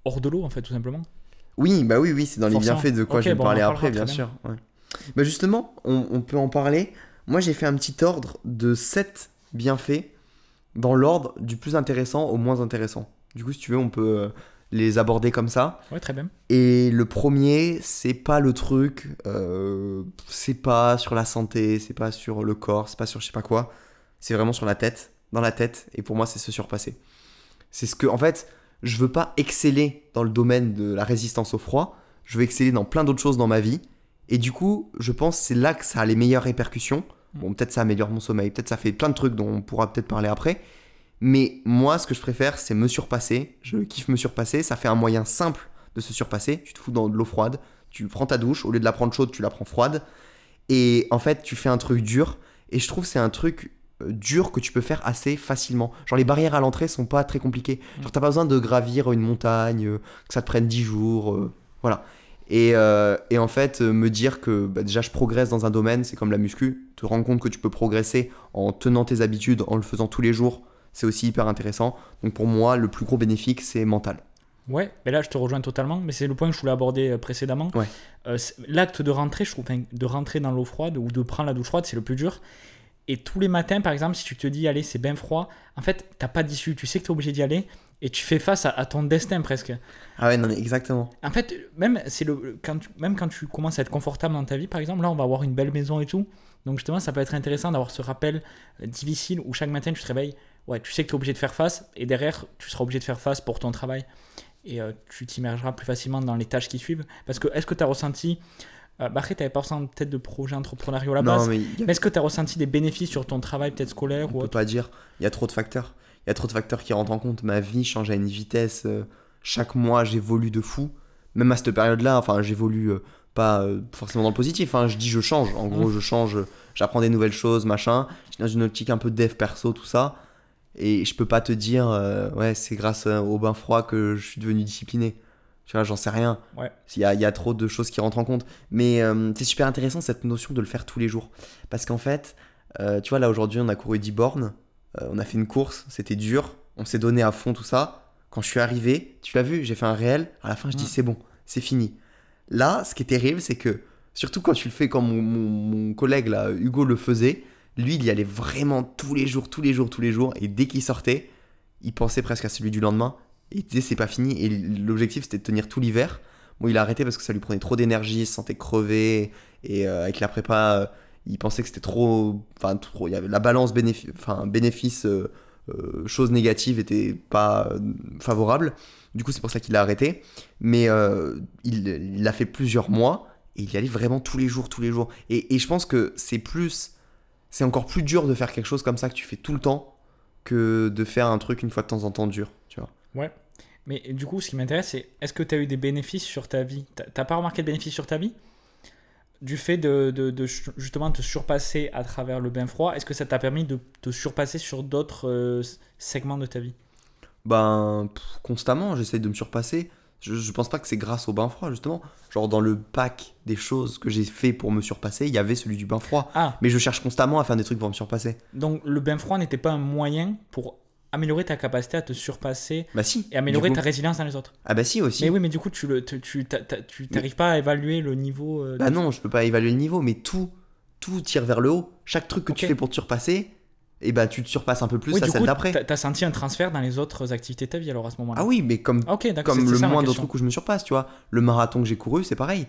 hors de l'eau en fait, tout simplement. Oui, bah oui, oui, c'est dans les bienfaits de quoi je vais bon, parler après, bien sûr. ouais. Bah justement, on, on peut en parler. Moi, j'ai fait un petit ordre de 7 bienfaits dans l'ordre du plus intéressant au moins intéressant. Du coup, si tu veux, on peut euh, les aborder comme ça. Ouais, très bien. Et le premier, c'est pas le truc, euh, c'est pas sur la santé, c'est pas sur le corps, c'est pas sur je sais pas quoi. C'est vraiment sur la tête, dans la tête. Et pour moi, c'est se surpasser. C'est ce que, en fait, je veux pas exceller dans le domaine de la résistance au froid. Je veux exceller dans plein d'autres choses dans ma vie. Et du coup, je pense que c'est là que ça a les meilleures répercussions. Bon, peut-être ça améliore mon sommeil, peut-être ça fait plein de trucs dont on pourra peut-être parler après. Mais moi, ce que je préfère, c'est me surpasser. Je kiffe me surpasser. Ça fait un moyen simple de se surpasser. Tu te fous dans de l'eau froide. Tu prends ta douche. Au lieu de la prendre chaude, tu la prends froide. Et en fait, tu fais un truc dur. Et je trouve que c'est un truc dur que tu peux faire assez facilement. Genre, les barrières à l'entrée sont pas très compliquées. Genre, t'as pas besoin de gravir une montagne, euh, que ça te prenne 10 jours. euh, voilà. Et, euh, et en fait, euh, me dire que bah, déjà je progresse dans un domaine, c'est comme la muscu. Te rendre compte que tu peux progresser en tenant tes habitudes, en le faisant tous les jours, c'est aussi hyper intéressant. Donc pour moi, le plus gros bénéfice, c'est mental. Ouais, mais là je te rejoins totalement, mais c'est le point que je voulais aborder euh, précédemment. Ouais. Euh, L'acte de rentrer, je trouve, enfin, de rentrer dans l'eau froide ou de prendre la douche froide, c'est le plus dur. Et tous les matins, par exemple, si tu te dis, allez, c'est bien froid, en fait, t'as pas d'issue, tu sais que tu es obligé d'y aller et tu fais face à, à ton destin presque. Ah ouais, non, mais exactement. En fait, même, c'est le, quand tu, même quand tu commences à être confortable dans ta vie, par exemple, là, on va avoir une belle maison et tout. Donc, justement, ça peut être intéressant d'avoir ce rappel difficile où chaque matin, tu te réveilles. Ouais, tu sais que tu es obligé de faire face et derrière, tu seras obligé de faire face pour ton travail. Et euh, tu t'immergeras plus facilement dans les tâches qui suivent. Parce que, est-ce que tu as ressenti. Euh, bah, après, tu n'avais pas ressenti peut-être de projet entrepreneurial à la Non, base. mais a- Mais est-ce que tu as ressenti des bénéfices sur ton travail, peut-être scolaire on ou peut autre pas dire. Il y a trop de facteurs. Il y a trop de facteurs qui rentrent en compte. Ma vie change à une vitesse. euh, chaque mois, j'évolue de fou. Même à cette période-là, enfin, j'évolue euh, pas forcément dans le positif. hein. Je dis je change. En gros, je change. J'apprends des nouvelles choses, machin. Je suis dans une optique un peu dev perso, tout ça. Et je peux pas te dire, euh, ouais, c'est grâce au bain froid que je suis devenu discipliné. Tu vois, j'en sais rien. Ouais. Il y a, y a trop de choses qui rentrent en compte. Mais euh, c'est super intéressant cette notion de le faire tous les jours. Parce qu'en fait, euh, tu vois, là aujourd'hui, on a couru 10 bornes. Euh, on a fait une course, c'était dur. On s'est donné à fond tout ça. Quand je suis arrivé, tu l'as vu, j'ai fait un réel. À la fin, je dis Mm. c'est bon, c'est fini. Là, ce qui est terrible, c'est que, surtout quand tu le fais comme mon, mon- mon collègue là, Hugo le faisait, lui, il y allait vraiment tous les jours, tous les jours, tous les jours. Et dès qu'il sortait, il pensait presque à celui du lendemain. Il disait c'est pas fini. Et l'objectif, c'était de tenir tout l'hiver. Bon, il a arrêté parce que ça lui prenait trop d'énergie, il se sentait crevé. Et euh, avec la prépa, euh, il pensait que c'était trop. Enfin, trop. Il y avait la balance bénéfice, enfin, bénéfice euh, euh, chose négative était pas euh, favorable. Du coup, c'est pour ça qu'il a arrêté. Mais il l'a fait plusieurs mois et il y allait vraiment tous les jours, tous les jours. Et, et je pense que c'est plus. C'est encore plus dur de faire quelque chose comme ça que tu fais tout le temps que de faire un truc une fois de temps en temps dur. Ouais. Mais du coup, ce qui m'intéresse, c'est est-ce que tu as eu des bénéfices sur ta vie? T'as- pas remarqué de bénéfices sur ta vie? Du fait de, de- de justement te surpasser à travers le bain froid, est-ce que ça t'a permis de te surpasser sur d'autres euh, segments de ta vie? Ben, pff, constamment, j'essaye de me surpasser. Je, je pense pas que c'est grâce au bain froid, justement. Genre, dans le pack des choses que j'ai fait pour me surpasser, il y avait celui du bain froid. Ah, Mais je cherche constamment à faire des trucs pour me surpasser. donc le bain froid n'était pas un moyen pour améliorer ta capacité à te surpasser Bah si. et améliorer ta résilience dans les autres. Ah bah si aussi. Mais oui, mais du coup, tu le, tu, pas à évaluer le niveau. euh, Bah non, je peux pas évaluer le niveau, mais tout, tout tire vers le haut. Chaque truc que tu fais pour te surpasser, et bah tu te surpasses un peu plus Oui, à celle d'après. t'as senti un transfert dans les autres activités de ta vie alors à ce moment-là. Ah oui, mais comme, comme le moindre truc où je me surpasse, tu vois. Le marathon que j'ai couru, c'est pareil.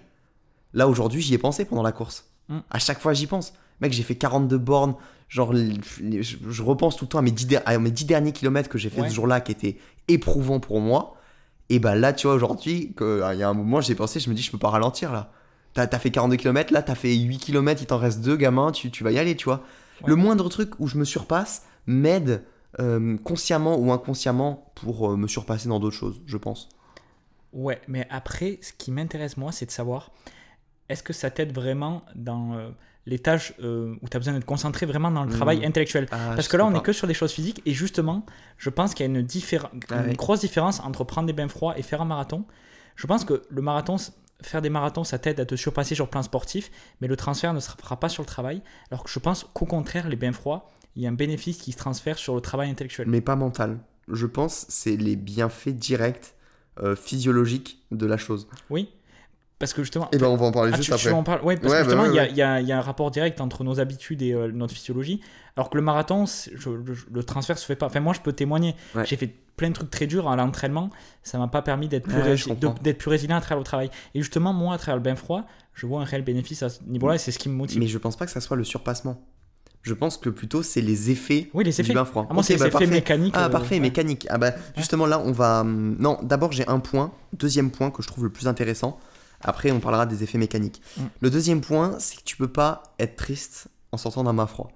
Là aujourd'hui, j'y ai pensé pendant la course. Mm. À chaque fois, j'y pense. Mec, j'ai fait 42 bornes. Genre, je, repense tout le temps à mes 10, der- à mes 10 derniers kilomètres que j'ai fait Ouais. ce jour-là qui étaient éprouvants pour moi. Et bah là, tu vois, aujourd'hui, que- il y a un moment, j'ai pensé, je me dis, je peux pas ralentir là. T'as as fait 42 km, là, t'as fait 8 km, il t'en reste 2, gamin, tu, tu vas y aller, tu vois. Ouais. Le moindre truc où je me surpasse m'aide euh, consciemment ou inconsciemment pour euh, me surpasser dans d'autres choses, je pense. Ouais, mais après, ce qui m'intéresse moi, c'est de savoir est-ce que ça t'aide vraiment dans euh, les tâches euh, où tu as besoin de te concentrer vraiment dans le Mm. travail intellectuel? Ah, Parce que là, on n'est que sur des choses physiques et justement, je pense qu'il y a une, Ah une grosse différence entre prendre des bains froids et faire un marathon. Je pense que le marathon, faire des marathons, ça t'aide à te surpasser sur le plan sportif, mais le transfert ne se fera pas sur le travail. Alors que je pense qu'au contraire, les bains froids, il y a un bénéfice qui se transfère sur le travail intellectuel. Mais pas mental. Je pense c'est les bienfaits directs euh, physiologiques de la chose. Oui, parce que justement, Et ben on va en parler Ah, juste tu, après. tu en parles Ouais, parce Ouais, que bah justement, ouais, il y a- ouais. il y, a, il y a un rapport direct entre nos habitudes et euh, notre physiologie. Alors que le marathon, je- je- le transfert se fait pas. Enfin, moi, je peux témoigner. Ouais. J'ai fait plein de trucs très durs à l'entraînement. Ça m'a pas permis d'être plus, rési- résilient à travers le travail. Et justement, moi, à travers le bain froid, je vois un réel bénéfice à ce niveau-là et c'est ce qui me motive. Mais je pense pas que ça soit le surpassement. Je pense que plutôt c'est les effets Oui, les du effets. bain froid. Ah, moi, c'est les bah, effets parfait. mécaniques. Ah euh, parfait, ouais. mécanique. Ah bah justement là on va... hum, Non, d'abord j'ai un point. Deuxième point que je trouve le plus intéressant. Après on parlera des effets mécaniques. Mm. Le deuxième point c'est que tu peux pas être triste en sortant d'un bain froid.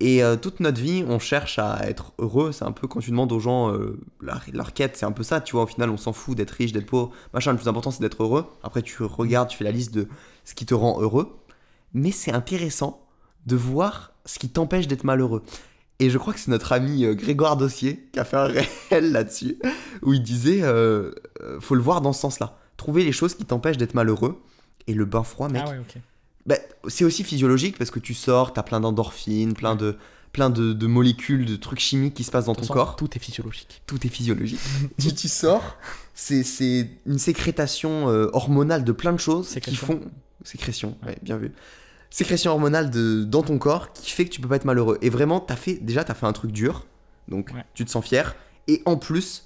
Et euh, toute notre vie, on cherche à être heureux. C'est un peu quand tu demandes aux gens euh, leur, leur quête, c'est un peu ça. Tu vois, au final, on s'en fout d'être riche, d'être pauvre. Machin, le plus important, c'est d'être heureux. Après, tu regardes, tu fais la liste de ce qui te rend heureux. Mais c'est intéressant de voir ce qui t'empêche d'être malheureux. Et je crois que c'est notre ami euh, Grégoire Dossier qui a fait un réel là-dessus, où il disait faut le voir dans ce sens-là. Trouver les choses qui t'empêchent d'être malheureux. Et le bain froid, mec, Ah ouais, ok. bah, c'est aussi physiologique parce que tu sors, t'as plein d'endorphines, plein de plein de, de molécules, de trucs chimiques qui se passent dans ton corps. Tout est physiologique. Tout est physiologique. tu, tu sors, c'est c'est une sécrétation euh, hormonale de plein de choses qui font sécrétion, ouais, bien vu. Sécrétion hormonale de dans ton corps qui fait que tu peux pas être malheureux. Et vraiment, t'as fait déjà t'as fait un truc dur, donc Ouais. tu te sens fier. Et en plus,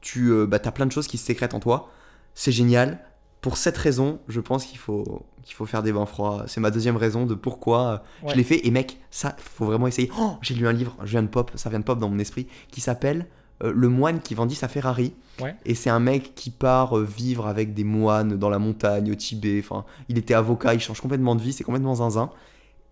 tu euh, bah, t'as plein de choses qui se sécrètent en toi. C'est génial. Pour cette raison, je pense qu'il faut, qu'il faut faire des bains froids. C'est ma deuxième raison de pourquoi euh, Ouais. je l'ai fait. Et mec, ça, faut vraiment essayer. Oh, j'ai lu un livre, je viens de pop, ça vient de pop dans mon esprit, qui s'appelle euh, Le moine qui vendit sa Ferrari. Ouais. Et c'est un mec qui part euh, vivre avec des moines dans la montagne, au Tibet. Enfin, il était avocat, il change complètement de vie, c'est complètement zinzin.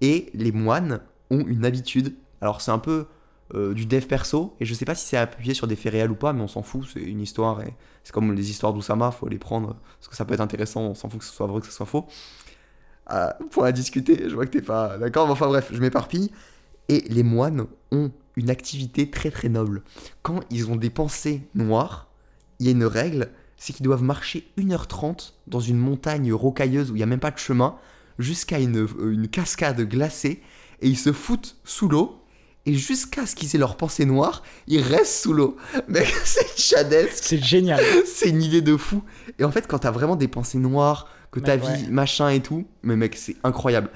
Et les moines ont une habitude. Alors, c'est un peu euh, du dev perso, et je sais pas si c'est appuyé sur des faits réels ou pas, mais on s'en fout, c'est une histoire, et c'est comme les histoires d'Oussama, faut les prendre, parce que ça peut être intéressant, on s'en fout que ce soit vrai, que ce soit faux. Euh, point à discuter, je vois que t'es pas d'accord, mais enfin bref, je m'éparpille. Et les moines ont une activité très très noble. Quand ils ont des pensées noires, il y a une règle, c'est qu'ils doivent marcher 1h30 dans une montagne rocailleuse où il n'y a même pas de chemin, jusqu'à une, euh, une cascade glacée, et ils se foutent sous l'eau, et jusqu'à ce qu'ils aient leurs pensées noires, ils restent sous l'eau. Mec, c'est chadesque, C'est génial. c'est une idée de fou. Et en fait, quand t'as vraiment des pensées noires, que ta vie, machin et tout, mais mec, c'est incroyable.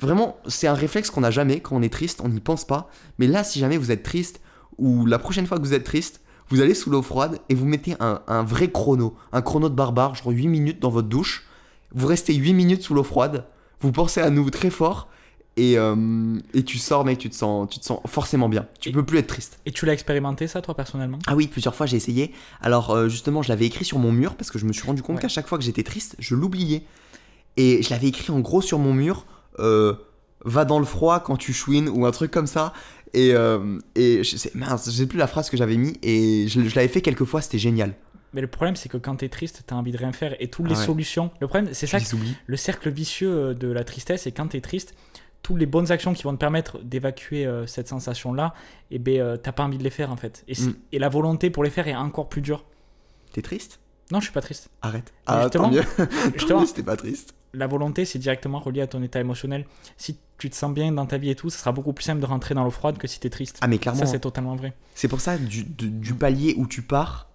Vraiment, c'est un réflexe qu'on n'a jamais quand on est triste, on n'y pense pas. Mais là, si jamais vous êtes triste, ou la prochaine fois que vous êtes triste, vous allez sous l'eau froide et vous mettez un, un vrai chrono, un chrono de barbare, genre 8 minutes dans votre douche. Vous restez 8 minutes sous l'eau froide, vous pensez à nous très fort, et, euh, et tu sors, mec, tu te sens, tu te sens forcément bien. Tu Et- peux plus être triste. Et tu l'as expérimenté ça, toi, personnellement? Ah oui, plusieurs fois j'ai essayé. Alors euh, justement, je l'avais écrit sur mon mur parce que je me suis rendu compte Ouais. qu'à chaque fois que j'étais triste, je l'oubliais. Et je l'avais écrit en gros sur mon mur. euh, va dans le froid quand tu chouines ou un truc comme ça. Et, et je sais, mince, je sais plus la phrase que j'avais mis et je, je l'avais fait quelques fois, c'était génial. Mais le problème, c'est que quand t'es triste, t'as envie de rien faire. Et toutes les Ah ouais. solutions. Le problème, c'est ça oublie. le cercle vicieux de la tristesse, c'est quand tu es triste, toutes les bonnes actions qui vont te permettre d'évacuer euh, cette sensation-là, et ben euh, t'as pas envie de les faire en fait. Et, Mm. et la volonté pour les faire est encore plus dure. T'es triste? Non, je suis pas triste. Arrête. Mais Ah, justement, tant mieux. Tant pas triste. La volonté, c'est directement relié à ton état émotionnel. Si tu te sens bien dans ta vie et tout, ça sera beaucoup plus simple de rentrer dans l'eau froide que si t'es triste. Ah mais clairement. ça, c'est totalement vrai. C'est pour ça, du, du- du palier où tu pars,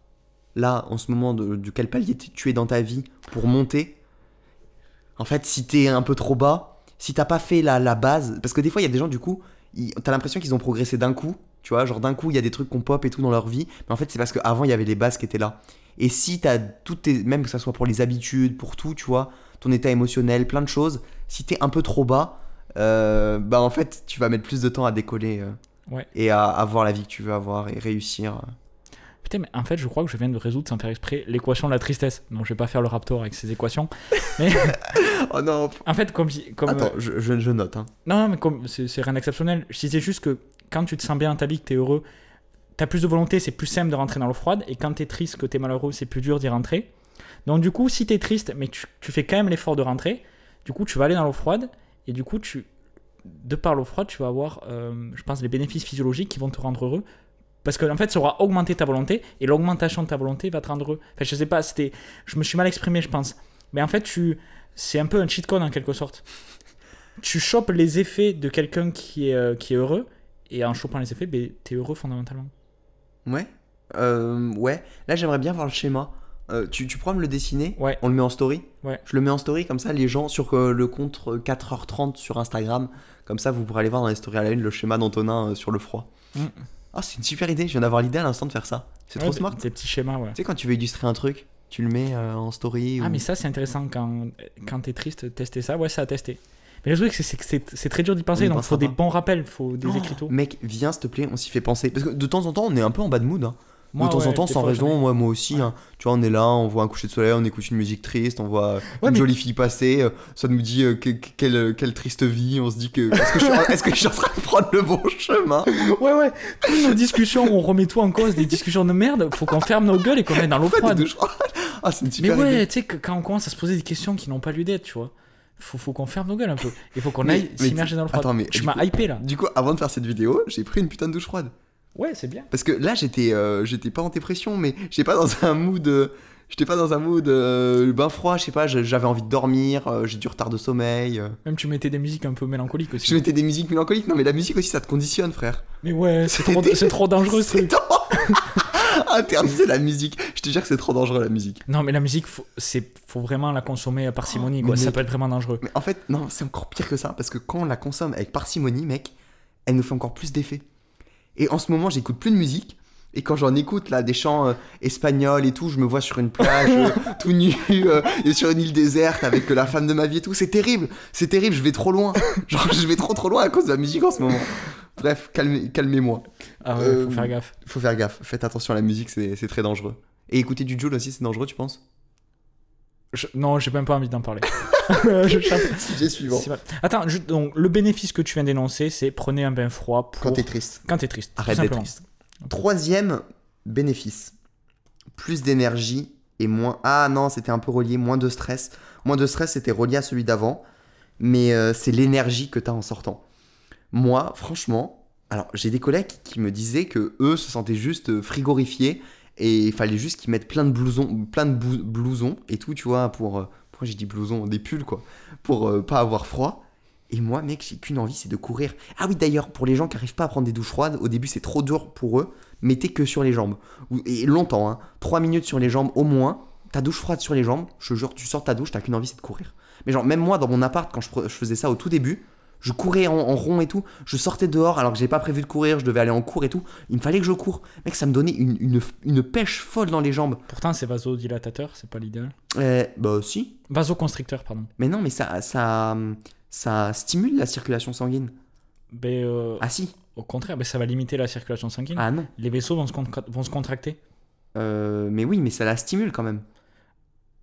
là, en ce moment, de, duquel palier tu tu es dans ta vie pour monter, en fait, si t'es un peu trop bas, si t'as pas fait la, la base, parce que des fois, il y a des gens, du coup, ils- t'as l'impression qu'ils ont progressé d'un coup, tu vois, genre d'un coup, il y a des trucs qu'on pop et tout dans leur vie, mais en fait, c'est parce qu'avant, il y avait les bases qui étaient là. Et si t'as toutes tes, même que ça soit pour les habitudes, pour tout, tu vois, ton état émotionnel, plein de choses, si t'es un peu trop bas, euh, bah en fait, tu vas mettre plus de temps à décoller euh, Ouais. et à avoir la vie que tu veux avoir et réussir. Putain, mais en fait, je crois que je viens de résoudre sans faire exprès l'équation de la tristesse. Donc, je vais pas faire le raptor avec ces équations. Mais Oh non, en fait, comme. comme attends, je, je- je note. Hein. Non, non, mais comme c'est rien d'exceptionnel. Je disais juste que quand tu te sens bien dans ta vie, que t'es heureux, t'as plus de volonté, c'est plus simple de rentrer dans l'eau froide. Et quand t'es triste, que t'es malheureux, c'est plus dur d'y rentrer. Donc, du coup, si t'es triste, mais tu, tu fais quand même l'effort de rentrer, du coup, tu vas aller dans l'eau froide. Et du coup, tu, de par l'eau froide, tu vas avoir, euh, je pense, les bénéfices physiologiques qui vont te rendre heureux. Parce que en fait, ça aura augmenté ta volonté et l'augmentation de ta volonté va te rendre heureux. Enfin, je sais pas, c'était, je me suis mal exprimé, je pense. Mais en fait, tu, c'est un peu un cheat code en quelque sorte. Tu chopes les effets de quelqu'un qui est, euh, qui est heureux et en chopant les effets, ben, t'es heureux fondamentalement. Ouais. Euh, ouais. Là, j'aimerais bien voir le schéma. Euh, tu, tu pourras me le dessiner Ouais. On le met en story Ouais. Je le mets en story, comme ça, les gens sur euh, le compte euh, 4h30 sur Instagram, comme ça, vous pourrez aller voir dans les stories à la une le schéma d'Antonin euh, sur le froid. Mm. Ah, c'est une super idée. Je viens d'avoir l'idée à l'instant de faire ça. C'est Ouais, trop smart. Des petits schémas, ouais. Tu sais, quand tu veux illustrer un truc, tu le mets euh, en story. Ah, ou- mais ça, c'est intéressant quand, quand t'es triste, tester ça. Ouais, ça a testé. Mais le truc, c'est- que c'est très dur d'y penser, donc faut pensera des bons rappels, faut des Oh, écriteaux. Mec, viens s'il te plaît, on s'y fait penser. Parce que de temps en temps, on est un peu en bad mood. hein. Moi, de temps ouais, en temps, sans raison, moi, moi aussi. Ouais. hein. Tu vois, on est là, on voit un coucher de soleil, on écoute une musique triste, on voit Ouais, une mais- jolie fille passer. euh, Ça nous dit euh, que- que- quelle, quelle triste vie. On se dit que. Est-ce que, je suis- est-ce que je suis en train de prendre le bon chemin? Ouais, ouais. Toutes nos discussions, on remet tout en cause, des discussions de merde. Faut qu'on ferme nos gueules et qu'on mette dans l'eau froide. Ah, c'est une Mais ouais, tu sais, quand on commence à se poser des questions qui n'ont pas lieu d'être, tu vois, faut, faut qu'on ferme nos gueules un peu. Il faut qu'on aille s'immerger dans le froid. attends, mais Je m'as hypé là. Du coup, avant de faire cette vidéo, j'ai pris une putain de douche froide. Ouais, c'est bien. Parce que là, j'étais euh, j'étais pas en dépression, mais j'étais pas dans un mood. euh, J'étais pas dans un mood euh, bain froid, je sais pas, j'avais envie de dormir, euh, j'ai du retard de sommeil. Même tu mettais des musiques un peu mélancoliques Je aussi. mettais des musiques mélancoliques, non mais la musique aussi ça te conditionne frère. Mais ouais, c'est trop, c'est trop dangereux ce C'est Interdisez la musique. Je te jure que c'est trop dangereux la musique. Non, mais la musique, faut, faut vraiment la consommer à parcimonie, Oh, quoi. mais Ça peut être vraiment dangereux. Mais en fait, non, c'est encore pire que ça parce que quand on la consomme avec parcimonie, mec, elle nous fait encore plus d'effet. Et en ce moment, j'écoute plus de musique. Et quand j'en écoute là des chants euh, espagnols et tout, je me vois sur une plage euh, tout nu euh, et sur une île déserte avec la femme de ma vie et tout. C'est terrible, c'est terrible. Je vais trop loin. Genre je vais trop trop loin à cause de la musique en ce moment. Bref, calmez- calmez-moi. Ah ouais, faut faire gaffe. Faut faire gaffe. Faites attention à la musique, c'est c'est très dangereux. Et écouter du Joule aussi, c'est dangereux, tu penses? Je- non, j'ai même pas envie d'en parler. Je- je- Sujet suivant. Attends, je- donc, le bénéfice que tu viens d'énoncer, c'est prenez un bain froid pour... Quand t'es triste. quand t'es triste. tout Arrête d'être simplement. triste. Troisième bénéfice. Plus d'énergie et moins... Ah non, c'était un peu relié, moins de stress. Moins de stress, c'était relié à celui d'avant. Mais euh, c'est l'énergie que t'as en sortant. Moi, franchement, alors j'ai des collègues qui me disaient que eux se sentaient juste euh, frigorifiés et il fallait juste qu'ils mettent plein de blousons, plein de bou- blousons et tout, tu vois, pour... euh, j'ai dit blousons Des pulls, quoi. Pour euh, pas avoir froid. Et moi, mec, j'ai qu'une envie, c'est de courir. Ah oui, d'ailleurs, pour les gens qui n'arrivent pas à prendre des douches froides, au début, c'est trop dur pour eux. Mettez que sur les jambes. Et longtemps, hein. 3 minutes sur les jambes au moins. Ta douche froide sur les jambes, je te jure, tu sors ta douche, t'as qu'une envie, c'est de courir. Mais genre, même moi, dans mon appart, quand je faisais ça au tout début, je courais en, en rond et tout. Je sortais dehors alors que j'ai pas prévu de courir, je devais aller en cours et tout. Il me fallait que je cours. Mec, ça me donnait une, une, une pêche folle dans les jambes. Pourtant, c'est vasodilatateur, c'est pas l'idéal. Euh, bah, si. Vasoconstricteur, pardon. Mais non, mais ça, ça, ça stimule la circulation sanguine. Mais euh, Ah si. au contraire, mais ça va limiter la circulation sanguine. Ah non. Les vaisseaux vont se, vont se contracter. Euh, mais oui, mais ça la stimule quand même.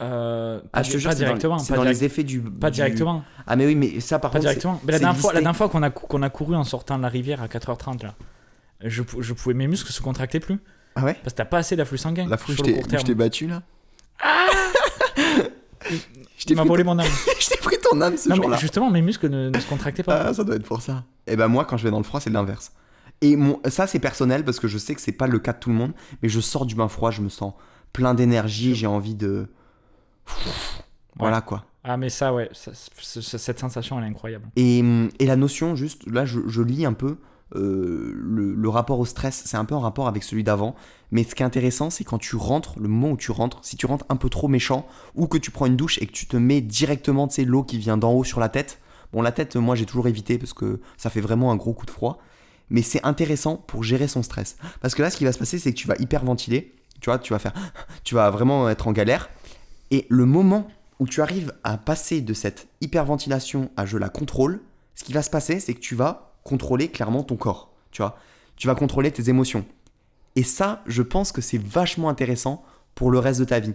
Euh, Ah, pas, je te jure, pas c'est dans- directement. c'est pas, dans, direct- les effets du. pas du- directement. Ah, mais oui, mais ça par Pas contre. directement. Mais la dernière fois, la dernière fois qu'on a, cou- qu'on a couru en sortant de la rivière à 4h30, là, je, pou- je pouvais, mes muscles se contractaient plus. Ah ouais? Parce que t'as pas assez d'afflux sanguin. La fois je t'ai je battu là Je m'a pris, volé mon âme. je t'ai pris ton âme ce jour-là. justement, mes muscles ne, ne se contractaient pas. Ah, ça doit être pour ça. Et ben moi, quand je vais dans le froid, c'est l'inverse. Et mon... ça, c'est personnel parce que je sais que c'est pas le cas de tout le monde. Mais je sors du bain froid, je me sens plein d'énergie, j'ai envie de. Voilà quoi. Ah, mais ça, ouais, ça- cette sensation, elle est incroyable. Et, et la notion, juste, là, je, je lis un peu euh, le, le rapport au stress. C'est un peu en rapport avec celui d'avant. Mais ce qui est intéressant, c'est quand tu rentres, le moment où tu rentres, si tu rentres un peu trop méchant, ou que tu prends une douche et que tu te mets directement, tu sais, l'eau qui vient d'en haut sur la tête. Bon, la tête, moi, j'ai toujours évité parce que ça fait vraiment un gros coup de froid. Mais c'est intéressant pour gérer son stress. Parce que là, ce qui va se passer, c'est que tu vas hyperventiler. Tu vois, tu vas faire. Tu vas vraiment être en galère. Et le moment où tu arrives à passer de cette hyperventilation à je la contrôle, ce qui va se passer, c'est que tu vas contrôler clairement ton corps. Tu vois, tu vas contrôler tes émotions. Et ça, je pense que c'est vachement intéressant pour le reste de ta vie.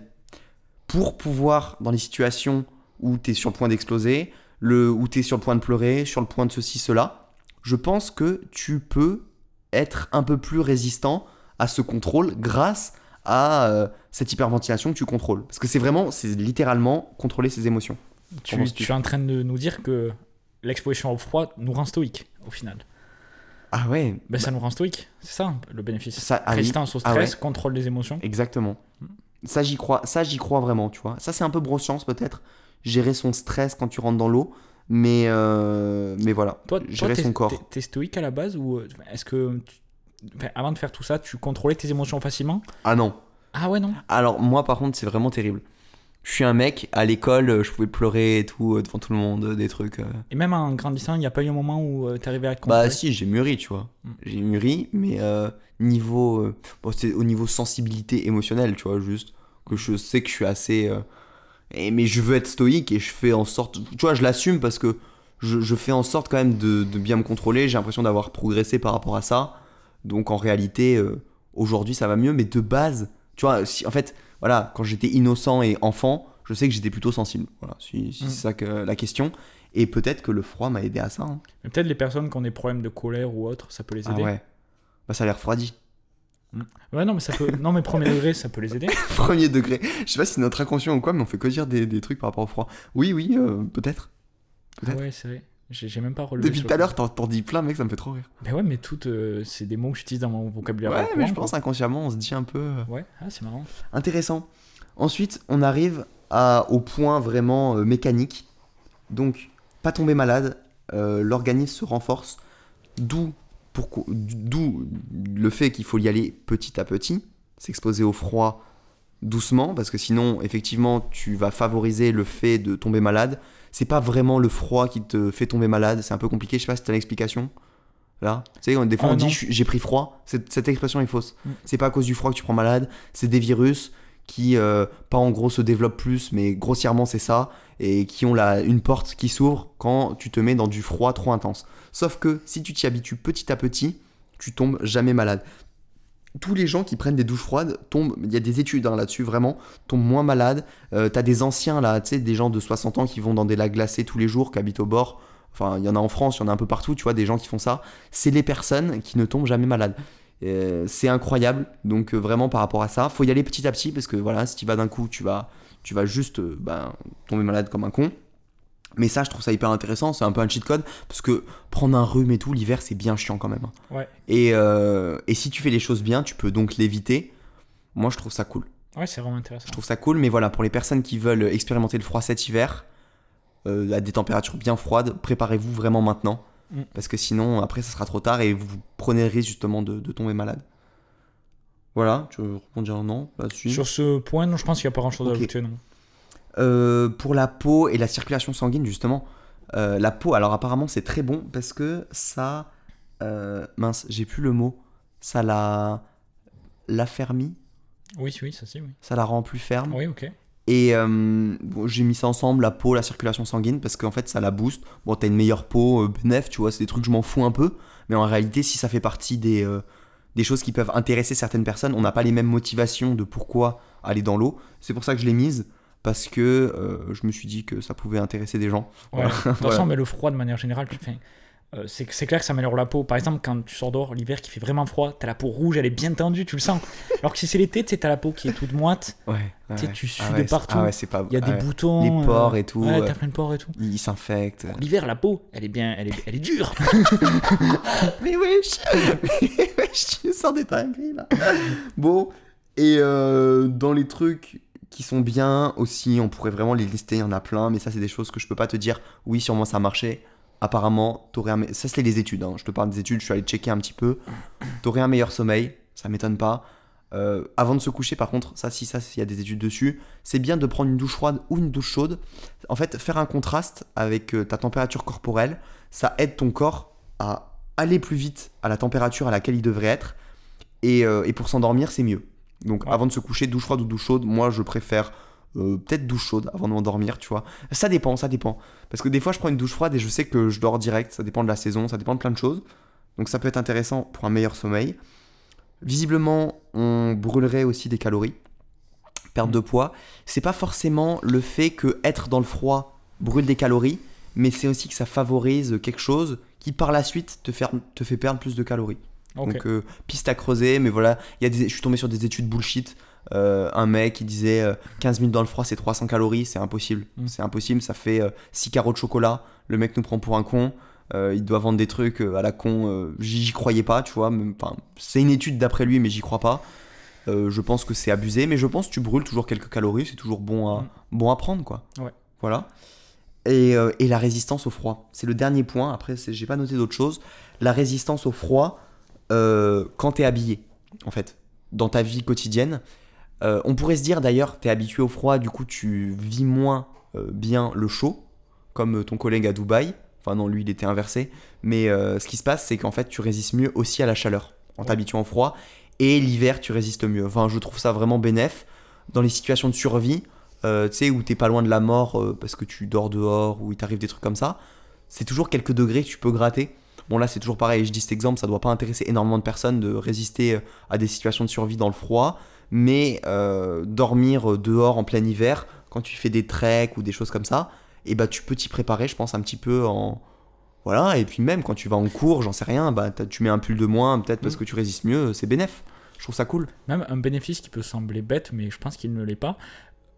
Pour pouvoir, dans les situations où tu es sur le point d'exploser, le, où tu es sur le point de pleurer, sur le point de ceci, cela, je pense que tu peux être un peu plus résistant à ce contrôle grâce à euh, cette hyperventilation que tu contrôles. Parce que c'est vraiment, c'est littéralement contrôler ses émotions. Tu, es en train de nous dire que l'exposition au froid nous rend stoïque, au final. Ah ouais, Ben, ça nous rend stoïque, c'est ça le bénéfice. ça, ah oui, Résistance au Ah stress, ouais. contrôle des émotions. exactement. Ça j'y crois, ça j'y crois vraiment, tu vois. Ça c'est un peu brosscience peut-être, gérer son stress quand tu rentres dans l'eau, mais euh, mais voilà, Toi, toi gérer t'es, son corps. t'es- stoïque à la base ou euh, est-ce que tu- enfin, avant de faire tout ça, tu contrôlais tes émotions facilement? Ah non. Ah ouais non. Alors moi par contre c'est vraiment terrible. Je suis un mec à l'école, euh, je pouvais pleurer et tout euh, devant tout le monde, euh, des trucs. euh. Et même en grandissant, il n'y a pas eu un moment où tu t'arrivais à te contrôler Bah si, j'ai mûri, tu vois. Mm. J'ai mûri, mais euh, niveau, euh, bon, c'est au niveau sensibilité émotionnelle, tu vois, juste que je sais que je suis assez, euh, et, mais je veux être stoïque et je fais en sorte, tu vois, je l'assume parce que je, je fais en sorte quand même de, de bien me contrôler. J'ai l'impression d'avoir progressé par rapport à ça. Donc en réalité, euh, aujourd'hui ça va mieux, mais de base, tu vois, si, en fait, voilà, quand j'étais innocent et enfant, je sais que j'étais plutôt sensible. Voilà, si, si Mm. c'est ça que la question. Et peut-être que le froid m'a aidé à ça. hein. Mais peut-être les personnes qui ont des problèmes de colère ou autre, ça peut les Ah aider. ouais. Bah ça a l'air refroidi. Ouais, non, mais ça peut. non, mais premier degré, ça peut les aider. Premier degré. Je sais pas si c'est notre inconscient ou quoi, mais on fait que dire des, des trucs par rapport au froid. Oui, oui, euh, peut-être. Ah Peut-être. ouais, c'est vrai. J'ai même pas relevé. Depuis tout à l'heure, t'en dis plein, mec, ça me fait trop rire. Mais ouais, mais toutes, euh, c'est des mots que j'utilise dans mon vocabulaire. Ouais, courant, mais je quoi. pense inconsciemment, on se dit un peu. euh, Ouais, ah, c'est marrant. Intéressant. Ensuite, on arrive à, au point vraiment euh, mécanique. Donc, pas tomber malade, euh, l'organisme se renforce, d'où le fait qu'il faut y aller petit à petit, s'exposer au froid doucement, parce que sinon, effectivement, tu vas favoriser le fait de tomber malade. C'est pas vraiment le froid qui te fait tomber malade, c'est un peu compliqué, je sais pas si t'as l'explication. Là, tu sais, des fois Ah, on dit non. j'ai pris froid, cette, cette expression est fausse. Mm. C'est pas à cause du froid que tu prends malade, c'est des virus qui, euh, pas en gros se développent plus, mais grossièrement c'est ça, et qui ont la, une porte qui s'ouvre quand tu te mets dans du froid trop intense. Sauf que si tu t'y habitues petit à petit, tu tombes jamais malade. Tous les gens qui prennent des douches froides tombent, il y a des études hein, là-dessus, vraiment, tombent moins malades. Euh, T'as des anciens là, tu sais, des gens de 60 ans qui vont dans des lacs glacés tous les jours, qui habitent au bord. Enfin, il y en a en France, il y en a un peu partout, tu vois, des gens qui font ça. C'est les personnes qui ne tombent jamais malades. Euh, c'est incroyable. Donc euh, vraiment par rapport à ça, faut y aller petit à petit parce que voilà, si tu vas d'un coup, tu vas, tu vas juste ben, tomber malade comme un con. Mais ça, je trouve ça hyper intéressant. C'est un peu un cheat code parce que prendre un rhume et tout l'hiver, c'est bien chiant quand même. hein. Ouais. Et, euh, et si tu fais les choses bien, tu peux donc l'éviter. Moi, je trouve ça cool. Ouais, c'est vraiment intéressant. Je trouve ça cool, mais voilà, pour les personnes qui veulent expérimenter le froid cet hiver, euh, à des températures bien froides, préparez-vous vraiment maintenant. Mm. Parce que sinon, après, ça sera trop tard et vous prenez le risque justement de, de tomber malade. Voilà, tu veux répondre non? Là-dessus Sur ce point, non, je pense qu'il n'y a pas grand chose Ok. à ajouter, non. Euh, Pour la peau et la circulation sanguine, justement, euh, la peau, alors apparemment, c'est très bon parce que ça. euh, mince, j'ai plus le mot. Ça la. l'affermit, Oui, oui, ça si, oui. ça la rend plus ferme. Oui, ok. Et bon, j'ai mis ça ensemble, la peau, la circulation sanguine, parce qu'en fait ça la booste. Bon, t'as une meilleure peau, bénef, tu vois, c'est des trucs que je m'en fous un peu. Mais en réalité, si ça fait partie des, des choses qui peuvent intéresser certaines personnes, on n'a pas les mêmes motivations de pourquoi aller dans l'eau. C'est pour ça que je l'ai mise, parce que euh, je me suis dit que ça pouvait intéresser des gens. Ouais. Voilà. De toute façon, mais le froid, de manière générale, euh, c'est clair que ça améliore la peau. Par exemple, quand tu sors dehors l'hiver qui fait vraiment froid, t'as la peau rouge, elle est bien tendue, tu le sens. Alors que si c'est l'été, t'as la peau qui est toute moite, Ouais. Tu tu sues Ah de partout. Ah pas il y a des boutons. Les euh, pores et tout, Ouais, ouais. t'as plein de pores et tout. Ils s'infectent. L'hiver, la peau, elle est bien, elle est, elle est dure. Mais wesh Mais wesh, tu sors des dingueries là Bon, et euh, dans les trucs qui sont bien aussi, on pourrait vraiment les lister, il y en a plein, mais ça c'est des choses que je peux pas te dire, oui sûrement ça a marché, apparemment t'aurais Ça c'est les études, hein. je te parle des études, je suis allé checker un petit peu, t'aurais un meilleur sommeil, ça m'étonne pas. Euh, avant de se coucher par contre, ça si ça il y a des études dessus, c'est bien de prendre une douche froide ou une douche chaude. En fait, faire un contraste avec euh, ta température corporelle, ça aide ton corps à aller plus vite à la température à laquelle il devrait être. Et, euh, et pour s'endormir, c'est mieux. Donc Ouais. avant de se coucher, douche froide ou douche chaude, moi je préfère euh, peut-être douche chaude avant de m'endormir, tu vois. Ça dépend, ça dépend. Parce que des fois, je prends une douche froide et je sais que je dors direct. Ça dépend de la saison, ça dépend de plein de choses. Donc ça peut être intéressant pour un meilleur sommeil. Visiblement, on brûlerait aussi des calories. Perte de poids. C'est pas forcément le fait que être dans le froid brûle des calories, mais c'est aussi que ça favorise quelque chose qui par la suite te, fait- te fait perdre plus de calories. Donc euh, piste à creuser, mais voilà, il y a des, je suis tombé sur des études bullshit. Euh, un mec qui disait euh, 15 minutes dans le froid c'est 300 calories, c'est impossible. Mm. C'est impossible, ça fait 6 carreaux de chocolat. Le mec nous prend pour un con. Euh, il doit vendre des trucs euh, à la con. euh, j'y croyais pas, tu vois. c'est une étude d'après lui, mais j'y crois pas. Euh, je pense que c'est abusé, mais je pense que tu brûles toujours quelques calories, c'est toujours bon à, Mm. bon à prendre, quoi. Ouais. Voilà. Et, euh, et la résistance au froid. C'est le dernier point. Après, j'ai pas noté d'autre chose. La résistance au froid euh, quand t'es habillé, en fait, dans ta vie quotidienne. Euh, on pourrait se dire d'ailleurs, t'es habitué au froid, du coup, tu vis moins euh, bien le chaud, comme euh, ton collègue à Dubaï. Enfin, non, lui, il était inversé. Mais ce qui se passe, c'est qu'en fait, tu résistes mieux aussi à la chaleur en t'habituant au froid. Et l'hiver, tu résistes mieux. Enfin, je trouve ça vraiment bénéf. Dans les situations de survie, euh, tu sais, où t'es pas loin de la mort euh, parce que tu dors dehors ou il t'arrive des trucs comme ça, c'est toujours quelques degrés que tu peux gratter. Bon, là, c'est toujours pareil. Je dis cet exemple, ça doit pas intéresser énormément de personnes de résister euh, à des situations de survie dans le froid. Mais euh, dormir euh, dehors en plein hiver, quand tu fais des treks ou des choses comme ça, et bah, tu peux t'y préparer, je pense, un petit peu en. Voilà, et puis même quand tu vas en cours, j'en sais rien, bah, tu mets un pull de moins, peut-être parce Mm. que tu résistes mieux, c'est bénéf. Je trouve ça cool. Même un bénéfice qui peut sembler bête, mais je pense qu'il ne l'est pas.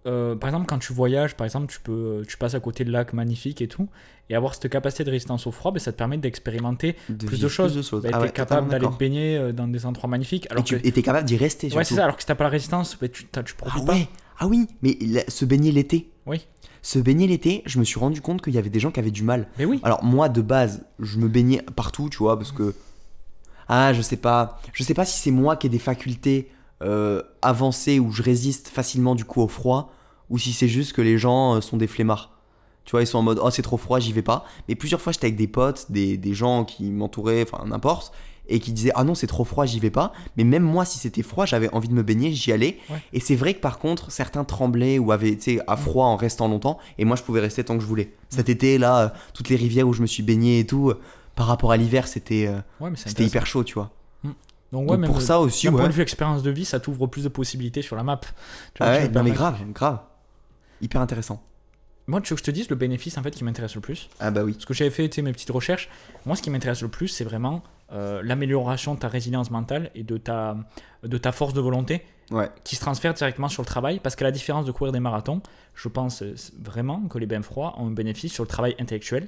Euh, par exemple, quand tu voyages, par exemple, tu, peux, tu passes à côté de lacs magnifiques et tout, et avoir cette capacité de résistance au froid, ben, ça te permet d'expérimenter De plus de choses. Ben, Ah t'es ouais, capable d'aller te baigner euh, dans des endroits magnifiques. Et Alors tu que, et t'es capable d'y rester, ouais, c'est ça. Alors que si t'as pas la résistance, ben, tu, tu Ah profites pas. ouais, ah oui, mais la- se baigner l'été. Oui. Se baigner l'été, je me suis rendu compte qu'il y avait des gens qui avaient du mal. Mais oui. Alors moi de base, je me baignais partout, tu vois, parce que ah, je sais pas, je sais pas si c'est moi qui ai des facultés euh, avancées où je résiste facilement du coup au froid, ou si c'est juste que les gens euh, sont des flemmards. Tu vois, ils sont en mode oh c'est trop froid, j'y vais pas. Mais plusieurs fois j'étais avec des potes, des, des gens qui m'entouraient, enfin n'importe, et qui disaient ah non c'est trop froid, j'y vais pas. Mais même moi si c'était froid, j'avais envie de me baigner, j'y allais. Ouais. Et c'est vrai que par contre certains tremblaient ou avaient sais à froid en restant longtemps, et moi je pouvais rester tant que je voulais. Cet été là, euh, toutes les rivières où je me suis baigné et tout, euh, par rapport à l'hiver c'était Ouais, c'était hyper chaud, tu vois. Donc, ouais, Donc même pour ça aussi, d'un ouais. point de vue expérience de vie, ça t'ouvre plus de possibilités sur la map. Tu vois, Ah ouais, non mais grave, grave. Hyper intéressant. Moi, tu veux que je te dise le bénéfice en fait qui m'intéresse le plus? Ah bah oui. Parce que j'avais fait mes petites recherches. Moi, ce qui m'intéresse le plus, c'est vraiment euh, l'amélioration de ta résilience mentale et de ta, de ta force de volonté Ouais. qui se transfère directement sur le travail. Parce qu'à la différence de courir des marathons, je pense euh, vraiment que les bains froids ont un bénéfice sur le travail intellectuel.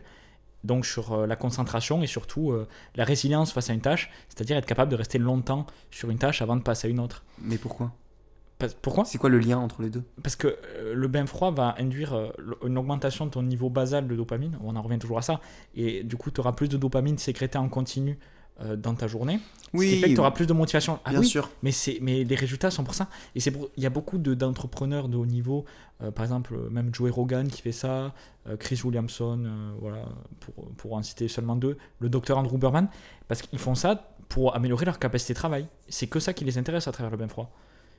Donc sur euh, la concentration et surtout euh, la résilience face à une tâche, c'est-à-dire être capable de rester longtemps sur une tâche avant de passer à une autre. Mais pourquoi? Pourquoi? C'est quoi le lien entre les deux? Parce que euh, le bain froid va induire euh, une augmentation de ton niveau basal de dopamine. On en revient toujours à ça. Et du coup, tu auras plus de dopamine sécrétée en continu euh, dans ta journée. ce qui fait que tu auras plus de motivation. Ah bien oui, sûr. mais, mais les résultats sont pour ça. Et c'est il y a beaucoup de, d'entrepreneurs de haut niveau, euh, par exemple, euh, même Joey Rogan qui fait ça, euh, Chris Williamson, voilà, pour, pour en citer seulement deux, le docteur Andrew Berman, parce qu'ils font ça pour améliorer leur capacité de travail. C'est que ça qui les intéresse à travers le bain froid.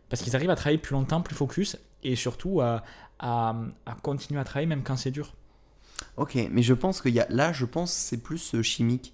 Parce qu'ils arrivent à travailler plus longtemps, plus focus, et surtout à, à, à continuer à travailler même quand c'est dur. Ok, mais je pense y a là, je pense que c'est plus chimique.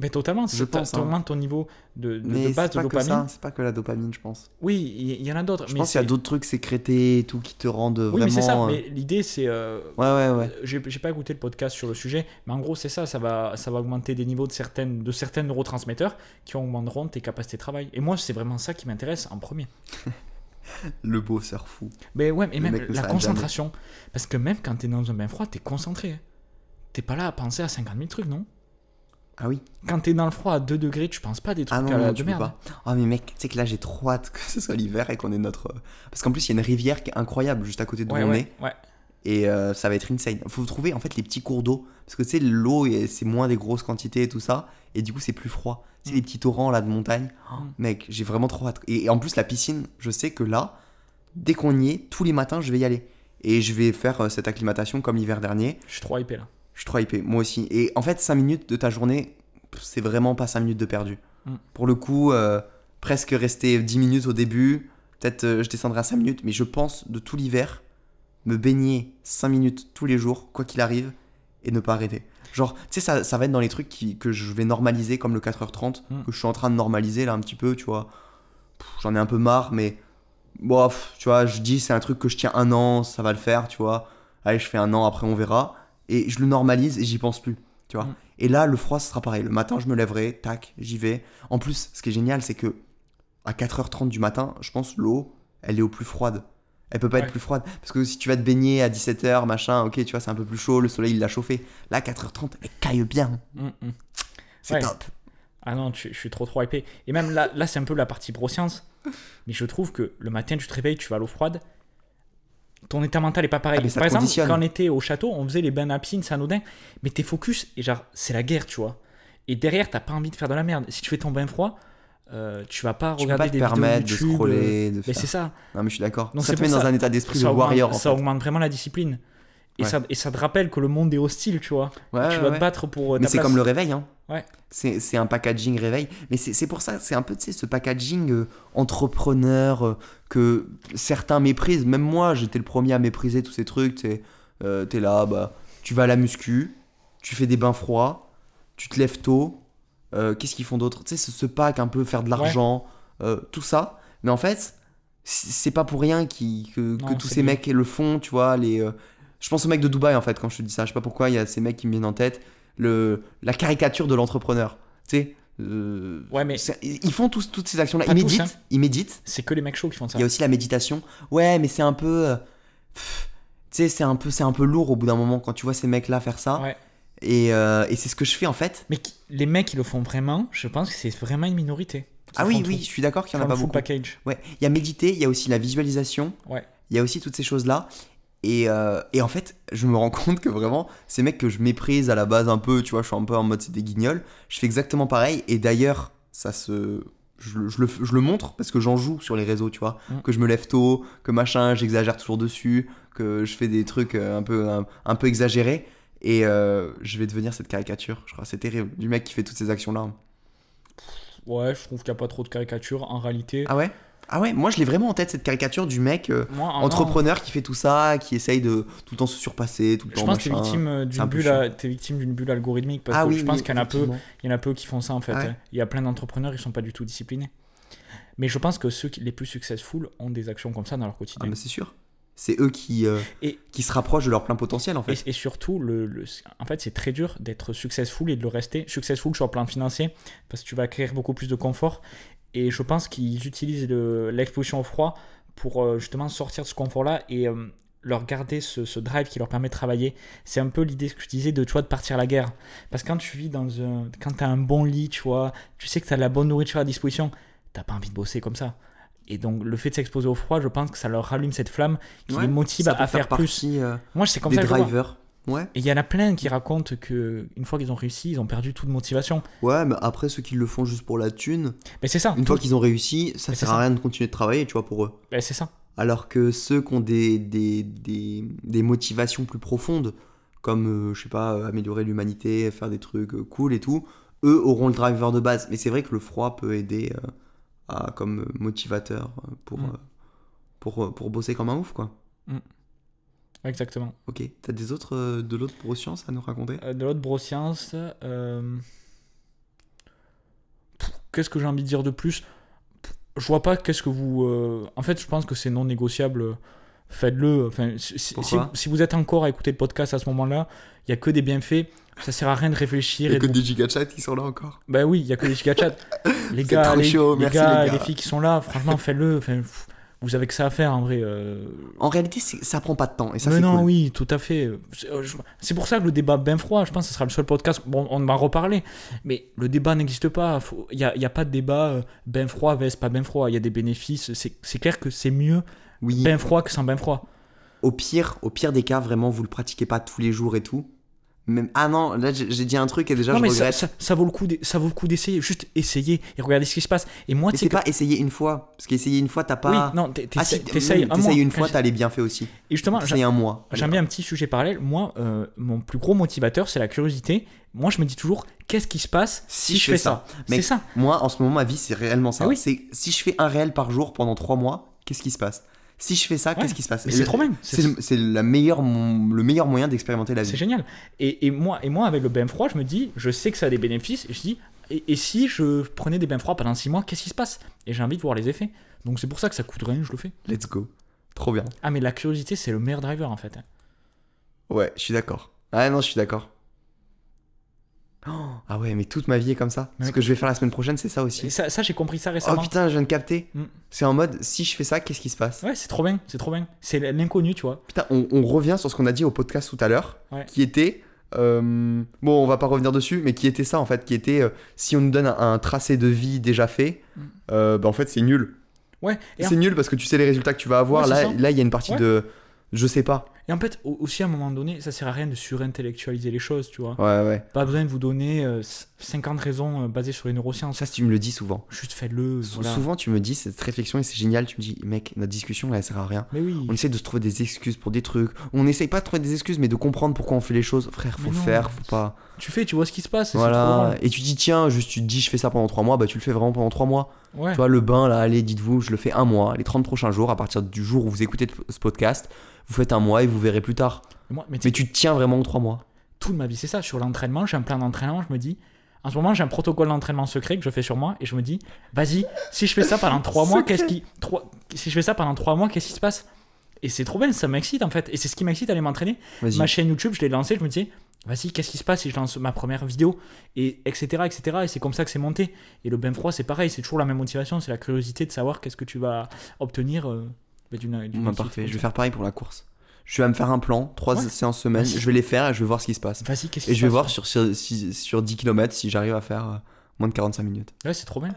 Mais totalement, Je pense, tu hein. augmentes ton niveau de, de- Mais de base de dopamine. c'est pas que la dopamine, je pense. Oui, il y, en a d'autres. Je mais pense qu'il y a d'autres trucs sécrétés et tout qui te rendent Oui, vraiment. mais c'est ça. euh, Mais l'idée, c'est. euh, Ouais, ouais, ouais. J'ai pas écouté le podcast sur le sujet, mais en gros, c'est ça. Ça va, ça va augmenter des niveaux de certaines, de certains neurotransmetteurs qui augmenteront tes capacités de travail. Et moi, c'est vraiment ça qui m'intéresse en premier. Le bosseur fou. Mais ouais, mais même la concentration. Parce que même quand t'es dans un bain froid, t'es concentré. hein. T'es pas là à penser à 50 000 trucs, non? Ah oui. Quand t'es dans le froid à 2 degrés, tu penses pas à des trucs Ah non, à la non, de merde. pas. Ah mais mec, tu sais que là j'ai trop hâte que ce soit l'hiver et qu'on ait notre. euh, Parce qu'en plus il y a une rivière qui est incroyable juste à côté de où Ouais, on ouais, est. ouais. Et euh, ça va être insane. Faut trouver en fait les petits cours d'eau. Parce que tu sais, l'eau, et- c'est moins des grosses quantités et tout ça. Et du coup, c'est plus froid. C'est Mm. les petits torrents là de montagne. Oh, mec, j'ai vraiment trop hâte. Et, et en plus, la piscine, je sais que là, dès qu'on y est, tous les matins, je vais y aller. Et je vais faire euh, cette acclimatation comme l'hiver dernier. Je suis trop hypé là. Je suis trop hypé, moi aussi. Et en fait, 5 minutes de ta journée, c'est vraiment pas 5 minutes de perdu. Mm. Pour le coup, euh, presque rester 10 minutes au début. Peut-être euh, je descendrai à 5 minutes. Mais je pense de tout l'hiver, me baigner 5 minutes tous les jours, quoi qu'il arrive, et ne pas arrêter. Genre, tu sais, ça, ça va être dans les trucs qui, que je vais normaliser, comme le 4h30, Mm. que je suis en train de normaliser là un petit peu, tu vois. J'en ai un peu marre, mais bon, pff, tu vois, je dis c'est un truc que je tiens un an, ça va le faire, tu vois. Allez, je fais un an, après on verra. Et je le normalise et j'y pense plus, tu vois. Mm. Et là, le froid, ce sera pareil. Le matin, je me lèverai, tac, j'y vais. En plus, ce qui est génial, c'est que à 4h30 du matin, je pense l'eau, elle est au plus froide. Elle peut pas Ouais. être plus froide. Parce que si tu vas te baigner à 17h, machin, ok, tu vois, c'est un peu plus chaud, le soleil, il l'a chauffé. Là, 4h30, elle caille bien. Mm, mm. C'est Ouais. top. Ah non, je suis trop trop hypé. Et même là, là c'est un peu la partie broscience. Mais je trouve que le matin, tu te réveilles, tu vas à l'eau froide. Ton état mental est pas pareil. Ah, mais Par exemple, quand on était au château, on faisait les bains à piscine, c'est anodin. Mais t'es focus et genre, c'est la guerre, tu vois. Et derrière, t'as pas envie de faire de la merde. Si tu fais ton bain froid, euh, tu vas pas Tu peux regarder pas te des vidéos permettre de YouTube. euh, scroller, de Mais faire. c'est ça. Non, mais je suis d'accord. Ça te met dans un état d'esprit de Ça warrior. en ça fait. augmente vraiment la discipline. Et, Ouais. ça, et ça te rappelle que le monde est hostile, tu vois. Ouais, tu dois te battre pour euh, Mais c'est comme le réveil, hein. Ouais. C'est un packaging réveil. Mais c'est pour ça, c'est un peu, tu sais, ce packaging euh, entrepreneur euh, que certains méprisent. Même moi, j'étais le premier à mépriser tous ces trucs. Tu sais, euh, t'es là, bah, tu vas à la muscu, tu fais des bains froids, tu te lèves tôt. Qu'est-ce qu'ils font d'autre? Tu sais, ce, ce pack un peu faire de l'argent, tout ça. Mais en fait, c'est pas pour rien qui, que, que tous ces bien. mecs le font, tu vois. Les, je pense aux mecs de Dubaï en fait quand je te dis ça. Je sais pas pourquoi il y a ces mecs qui me viennent en tête. Le, la caricature de l'entrepreneur. Tu sais, euh, Ouais, mais ils font tous, toutes ces actions-là. Ils tous, méditent, hein. ils méditent. c'est que les mecs chauds qui font ça. Il y a aussi la méditation. Ouais, mais c'est un peu. euh, tu sais, c'est un peu, c'est un peu lourd au bout d'un moment quand tu vois ces mecs-là faire ça. Ouais. Et, euh, et c'est ce que je fais en fait. Mais qui- les mecs qui le font vraiment, je pense que c'est vraiment une minorité. Ah oui, oui, tout. je suis d'accord qu'il y en a pas beaucoup. package. Ouais, il y a méditer, il y a aussi la visualisation. Ouais. Il y a aussi toutes ces choses-là. Et, euh, et en fait, je me rends compte que vraiment, ces mecs que je méprise à la base un peu, tu vois, je suis un peu en mode c'est des guignols, je fais exactement pareil. Et d'ailleurs, ça se. Je, le- je le, je le montre parce que j'en joue sur les réseaux, tu vois. Mm. Que je me lève tôt, que machin, j'exagère toujours dessus, que je fais des trucs euh, un peu, un, un peu exagérés. Et euh, je vais devenir cette caricature, je crois. C'est terrible. Du mec qui fait toutes ces actions-là. Ouais, je trouve qu'il n'y a pas trop de caricatures en réalité. Ah ouais? Ah ouais, moi je l'ai vraiment en tête, cette caricature du mec. euh, Moi, entrepreneur qui fait tout ça, qui essaye de tout le temps se surpasser, tout le Je temps pense que t'es victime euh, d'une bulle, à- t'es victime d'une bulle algorithmique parce ah que oui, je pense oui, qu'il y en a peu, il y en a peu qui font ça en fait. Ouais. hein. Il y a plein d'entrepreneurs, ils sont pas du tout disciplinés. Mais je pense que ceux qui, les plus successful ont des actions comme ça dans leur Ah quotidien. mais c'est sûr. C'est eux qui, euh, Et- qui se rapprochent de leur plein potentiel en fait. Et, et surtout, le, le- en fait, c'est très dur d'être successful et de le rester. Successful sur le plan financier, parce que tu vas acquérir beaucoup plus de confort. Et je pense qu'ils utilisent le- l'exposition au froid pour euh, justement sortir de ce confort-là et euh, leur garder ce, ce drive qui leur permet de travailler. C'est un peu l'idée que je disais de, tu vois, de partir à la guerre. Parce que quand tu vis dans un. Quand tu as un bon lit, tu vois, tu sais que tu as de la bonne nourriture à disposition, t'as pas envie de bosser comme ça. Et donc, le fait de s'exposer au froid, je pense que ça leur rallume cette flamme qui Ouais, les motive à, à faire, plus. euh, Moi, c'est comme des ça drivers. Ouais. Et il y en a plein qui racontent que une fois qu'ils ont réussi, ils ont perdu toute motivation. Ouais, mais après ceux qui le font juste pour la thune, Mais c'est ça. une fois qu'ils ont réussi, ça Mais sert à rien de continuer de travailler, tu vois, pour eux. Ben, c'est ça. Alors que ceux qui ont des, des, des, des motivations plus profondes, comme, euh, je sais pas, euh, améliorer l'humanité, faire des trucs euh, cool et tout, eux auront le driver de base. Mais c'est vrai que le froid peut aider euh, à, comme motivateur pour, Mm. pour, pour bosser comme un ouf, quoi. Exactement. Ok, t'as des autres, euh, de l'autre broscience à nous raconter? Euh, de l'autre broscience, euh, qu'est-ce que j'ai envie de dire de plus? Pff, Je vois pas qu'est-ce que vous. euh, En fait, je pense que c'est non négociable. Faites-le. Enfin, si, si- Pourquoi? si vous êtes encore à écouter le podcast à ce moment-là, il y a que des bienfaits. Ça sert à rien de réfléchir. et de- des gigachats qui sont là encore. Bah oui, il y a que des gigachats. Les gars, les, chaud, les merci, gars, les gars. les filles qui sont là, franchement, faites-le. Enfin, pff, vous avez que ça à faire en vrai. euh, En réalité, ça prend pas de temps et ça mais non, cool. oui, tout à fait. C'est euh, c'est pour ça que le débat bien froid, je pense que ce sera le seul podcast. Bon, on va reparler. Mais le débat n'existe pas. Il n'y a, y a pas de débat ben froid vs pas ben froid. Il y a des bénéfices. C'est c'est clair que c'est mieux Oui. ben froid que sans ben froid. Au pire, au pire des cas, vraiment, vous le pratiquez pas tous les jours et tout. Même... Ah non, là j'ai j'ai dit un truc et déjà non, je mais regrette. ça, ça vaut le coup d'e- ça vaut le coup d'essayer. Juste essayer et regarder ce qui se passe. Et moi, c'est que. pas essayer une fois. Parce qu'essayer une fois, t'as pas. Oui, non, ah si, t'essayes un mois. une fois, j'ai- t'as les bienfaits aussi. Et justement, T'essayes un mois. J'aime bien un petit sujet parallèle. Moi, euh, mon plus gros motivateur, c'est la curiosité. Moi, je me dis toujours, qu'est-ce qui se passe si, je fais ça, C'est ça. Moi, en ce moment, ma vie, c'est réellement ça. Ah oui. C'est si je fais un réel par jour pendant trois mois, qu'est-ce qui se passe? Si je fais ça, Ouais. qu'est-ce qui se passe c'est trop bien. C'est le, c'est meilleur moyen d'expérimenter la C'est vie. génial. Et, et moi, et moi, avec le bain froid, je me dis, je sais que ça a des bénéfices. Et je dis, et, et si je prenais des bains froids pendant 6 mois, qu'est-ce qui se passe Et j'ai envie de voir les effets. Donc c'est pour ça que ça coûte rien, je le fais. Let's go. Trop bien. Ah, mais la curiosité, c'est le meilleur driver en fait. hein. Ouais, je suis d'accord. Ah non, je suis d'accord. Oh, ah ouais, mais toute ma vie est comme ça. Ce que je vais faire la semaine prochaine, c'est ça Et aussi. ça, ça j'ai compris ça Oh récemment. putain, je viens de capter. Mm. C'est en mode, si je fais ça, qu'est-ce qui se passe? Ouais, c'est trop bien, c'est trop bien. C'est l'inconnu, tu vois. Putain, on, on revient sur ce qu'on a dit au podcast tout à l'heure, Ouais. qui était. euh, bon, on va pas revenir dessus, mais qui était ça en fait, qui était euh, si on nous donne un, un tracé de vie déjà fait, Mm. euh, bah en fait c'est nul. Ouais, et en, C'est nul parce que tu sais les résultats que tu vas avoir. Ouais, là, là, il y a une partie Ouais. de. Je sais pas. Et en fait, au- aussi à un moment donné, ça sert à rien de surintellectualiser les choses, tu vois. Ouais, ouais. Pas besoin de vous donner euh, 50 raisons euh, basées sur les neurosciences. Ça, tu me le dis souvent. Juste faites-le. Sou- voilà. Souvent, tu me dis cette réflexion et c'est génial. Tu me dis, mec, notre discussion là, elle sert à rien. Mais oui. On essaie de se trouver des excuses pour des trucs. On essaye pas de trouver des excuses, mais de comprendre pourquoi on fait les choses. Frère, faut non. faire, faut pas. Tu fais, tu vois ce qui se passe. Voilà. Et tu dis, tiens, juste tu te dis, je fais ça pendant trois mois, bah tu le fais vraiment pendant trois mois. Ouais. Tu vois, le bain là, allez, dites-vous, je le fais un mois. Les 30 prochains jours, à partir du jour où vous écoutez ce podcast, vous faites un mois et vous verrez plus tard. Moi, mais tu Mais tu te tiens vraiment aux trois mois. toute ma vie, c'est ça. Sur l'entraînement, j'ai un plan d'entraînement, je me dis. En ce moment, j'ai un protocole d'entraînement secret que je fais sur moi et je me dis, vas-y, si je fais ça pendant trois mois, qu'est-ce qui, si je fais ça pendant trois mois, qu'est-ce qui se passe? Et c'est trop bien, ça m'excite en fait. Et c'est ce qui m'excite d'aller m'entraîner. Vas-y. Ma chaîne YouTube, je l'ai lancée, je me disais, vas-y, qu'est-ce qui se passe si je lance ma première vidéo Et etc. etc. Et c'est comme ça que c'est monté. Et le bain froid, c'est pareil, c'est toujours la même motivation, c'est la curiosité de savoir qu'est-ce que tu vas obtenir euh, bah, d'une. Bah, parfait, je vais faire pareil pour la course. Je vais me faire un plan, trois Ouais. séances semaine, je vais les faire et je vais voir ce qui se passe. Vas-y, qu'est-ce qui Et se je vais passe voir sur, sur, sur 10 km si j'arrive à faire euh, moins de 45 minutes. Ouais, c'est trop bien.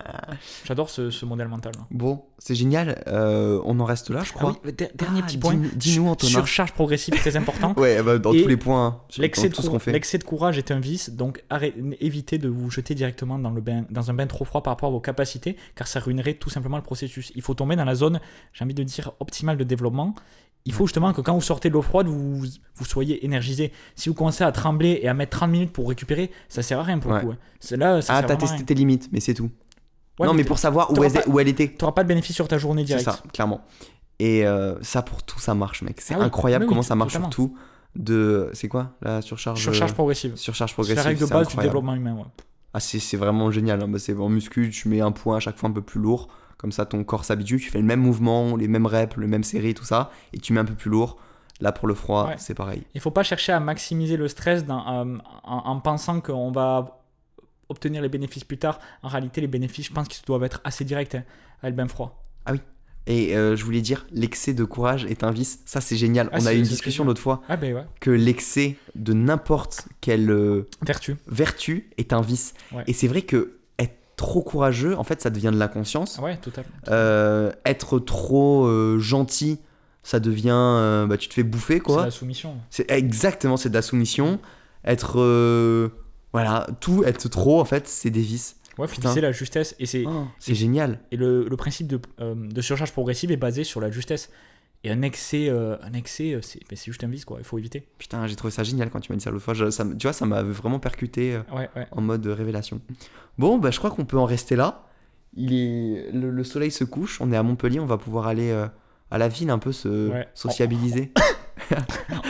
J'adore ce, ce modèle mental. là. Bon, c'est génial. euh, on en reste là, je Ah crois. oui, dernier Ah, petit point. dis- dis-nous, Antonin. Surcharge progressive, très important. Ouais, bah, dans Et tous les points, hein, sur- L'excès dans de, tout ce cour- qu'on fait. l'excès de courage est un vice, donc évitez de vous jeter directement dans, le bain, dans un bain trop froid par rapport à vos capacités, car ça ruinerait tout simplement le processus. Il faut tomber dans la zone, j'ai envie de dire, optimale de développement. Il faut justement que quand vous sortez de l'eau froide, vous, vous soyez énergisé. Si vous commencez à trembler et à mettre 30 minutes pour récupérer, ça sert à rien pour le coup. hein. C'est là, ça Ah, t'as testé rien. tes limites, mais c'est tout. Non, mais pour savoir où elle, pas- où elle était. t'auras pas de bénéfice sur ta journée C'est directe. ça, clairement. Et euh, ça, pour tout, ça marche, mec. C'est Ah oui, incroyable oui, comment ça marche totalement. sur tout. De... C'est quoi la surcharge Surcharge euh, progressive. Surcharge C'est progressive. la règle de c'est base du développement humain. ouais. Ah, c'est c'est vraiment génial. hein. Bah, c'est en muscu, tu mets un point à chaque fois un peu plus lourd. Comme ça, ton corps s'habitue. Tu fais le même mouvement, les mêmes reps, les mêmes séries, tout ça. Et tu mets un peu plus lourd. Là, pour le froid, Ouais. c'est pareil. Il faut pas chercher à maximiser le stress dans- euh, en, en pensant qu'on va obtenir les bénéfices plus tard. En réalité, les bénéfices, je pense qu'ils doivent être assez directs hein, avec le bain froid. Et euh, je voulais dire, l'excès de courage est un vice. Ça, c'est génial. Ah, On a eu une discussion l'autre fois Ah ben ouais, que l'excès de n'importe quelle euh, vertu. vertu est un vice. Ouais. Et c'est vrai que trop courageux, en fait, ça devient de l'inconscience. Ah ouais, totalement. Euh, être trop euh, gentil, ça devient. euh, bah, tu te fais bouffer, C'est quoi. la soumission. C'est exactement, c'est de la soumission. Être. voilà, tout, être trop, en fait, c'est des vices. Ouais, faut la justesse. Et, c'est, Oh, c'est génial. et le, le principe de, de surcharge progressive est basé sur la justesse. Et un excès, euh, un excès euh, c'est, c'est juste un vice, quoi. Il faut éviter. Putain, j'ai trouvé ça génial quand tu m'as dit ça l'autre fois. Je- ça me- tu vois, ça m'a vraiment percuté euh, Ouais, ouais. en mode révélation. Bon, bah, je crois qu'on peut en rester là. Il est... le, le soleil se couche, on est à Montpellier, on va pouvoir aller euh, à la ville un peu se Ouais. sociabiliser.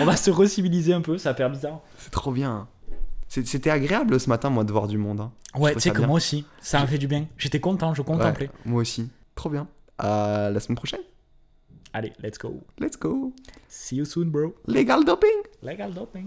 On va se reciviliser un peu, ça a l'air bizarre. C'est trop bien. C'était agréable ce matin, moi, de voir du monde. hein. Ouais, tu sais que bien. moi aussi, ça m'a fait du bien. J'étais content, je contemplais. Moi aussi. Trop bien. À la semaine prochaine. Allez, let's go. Let's go. See you soon, bro. Legal doping. Legal doping.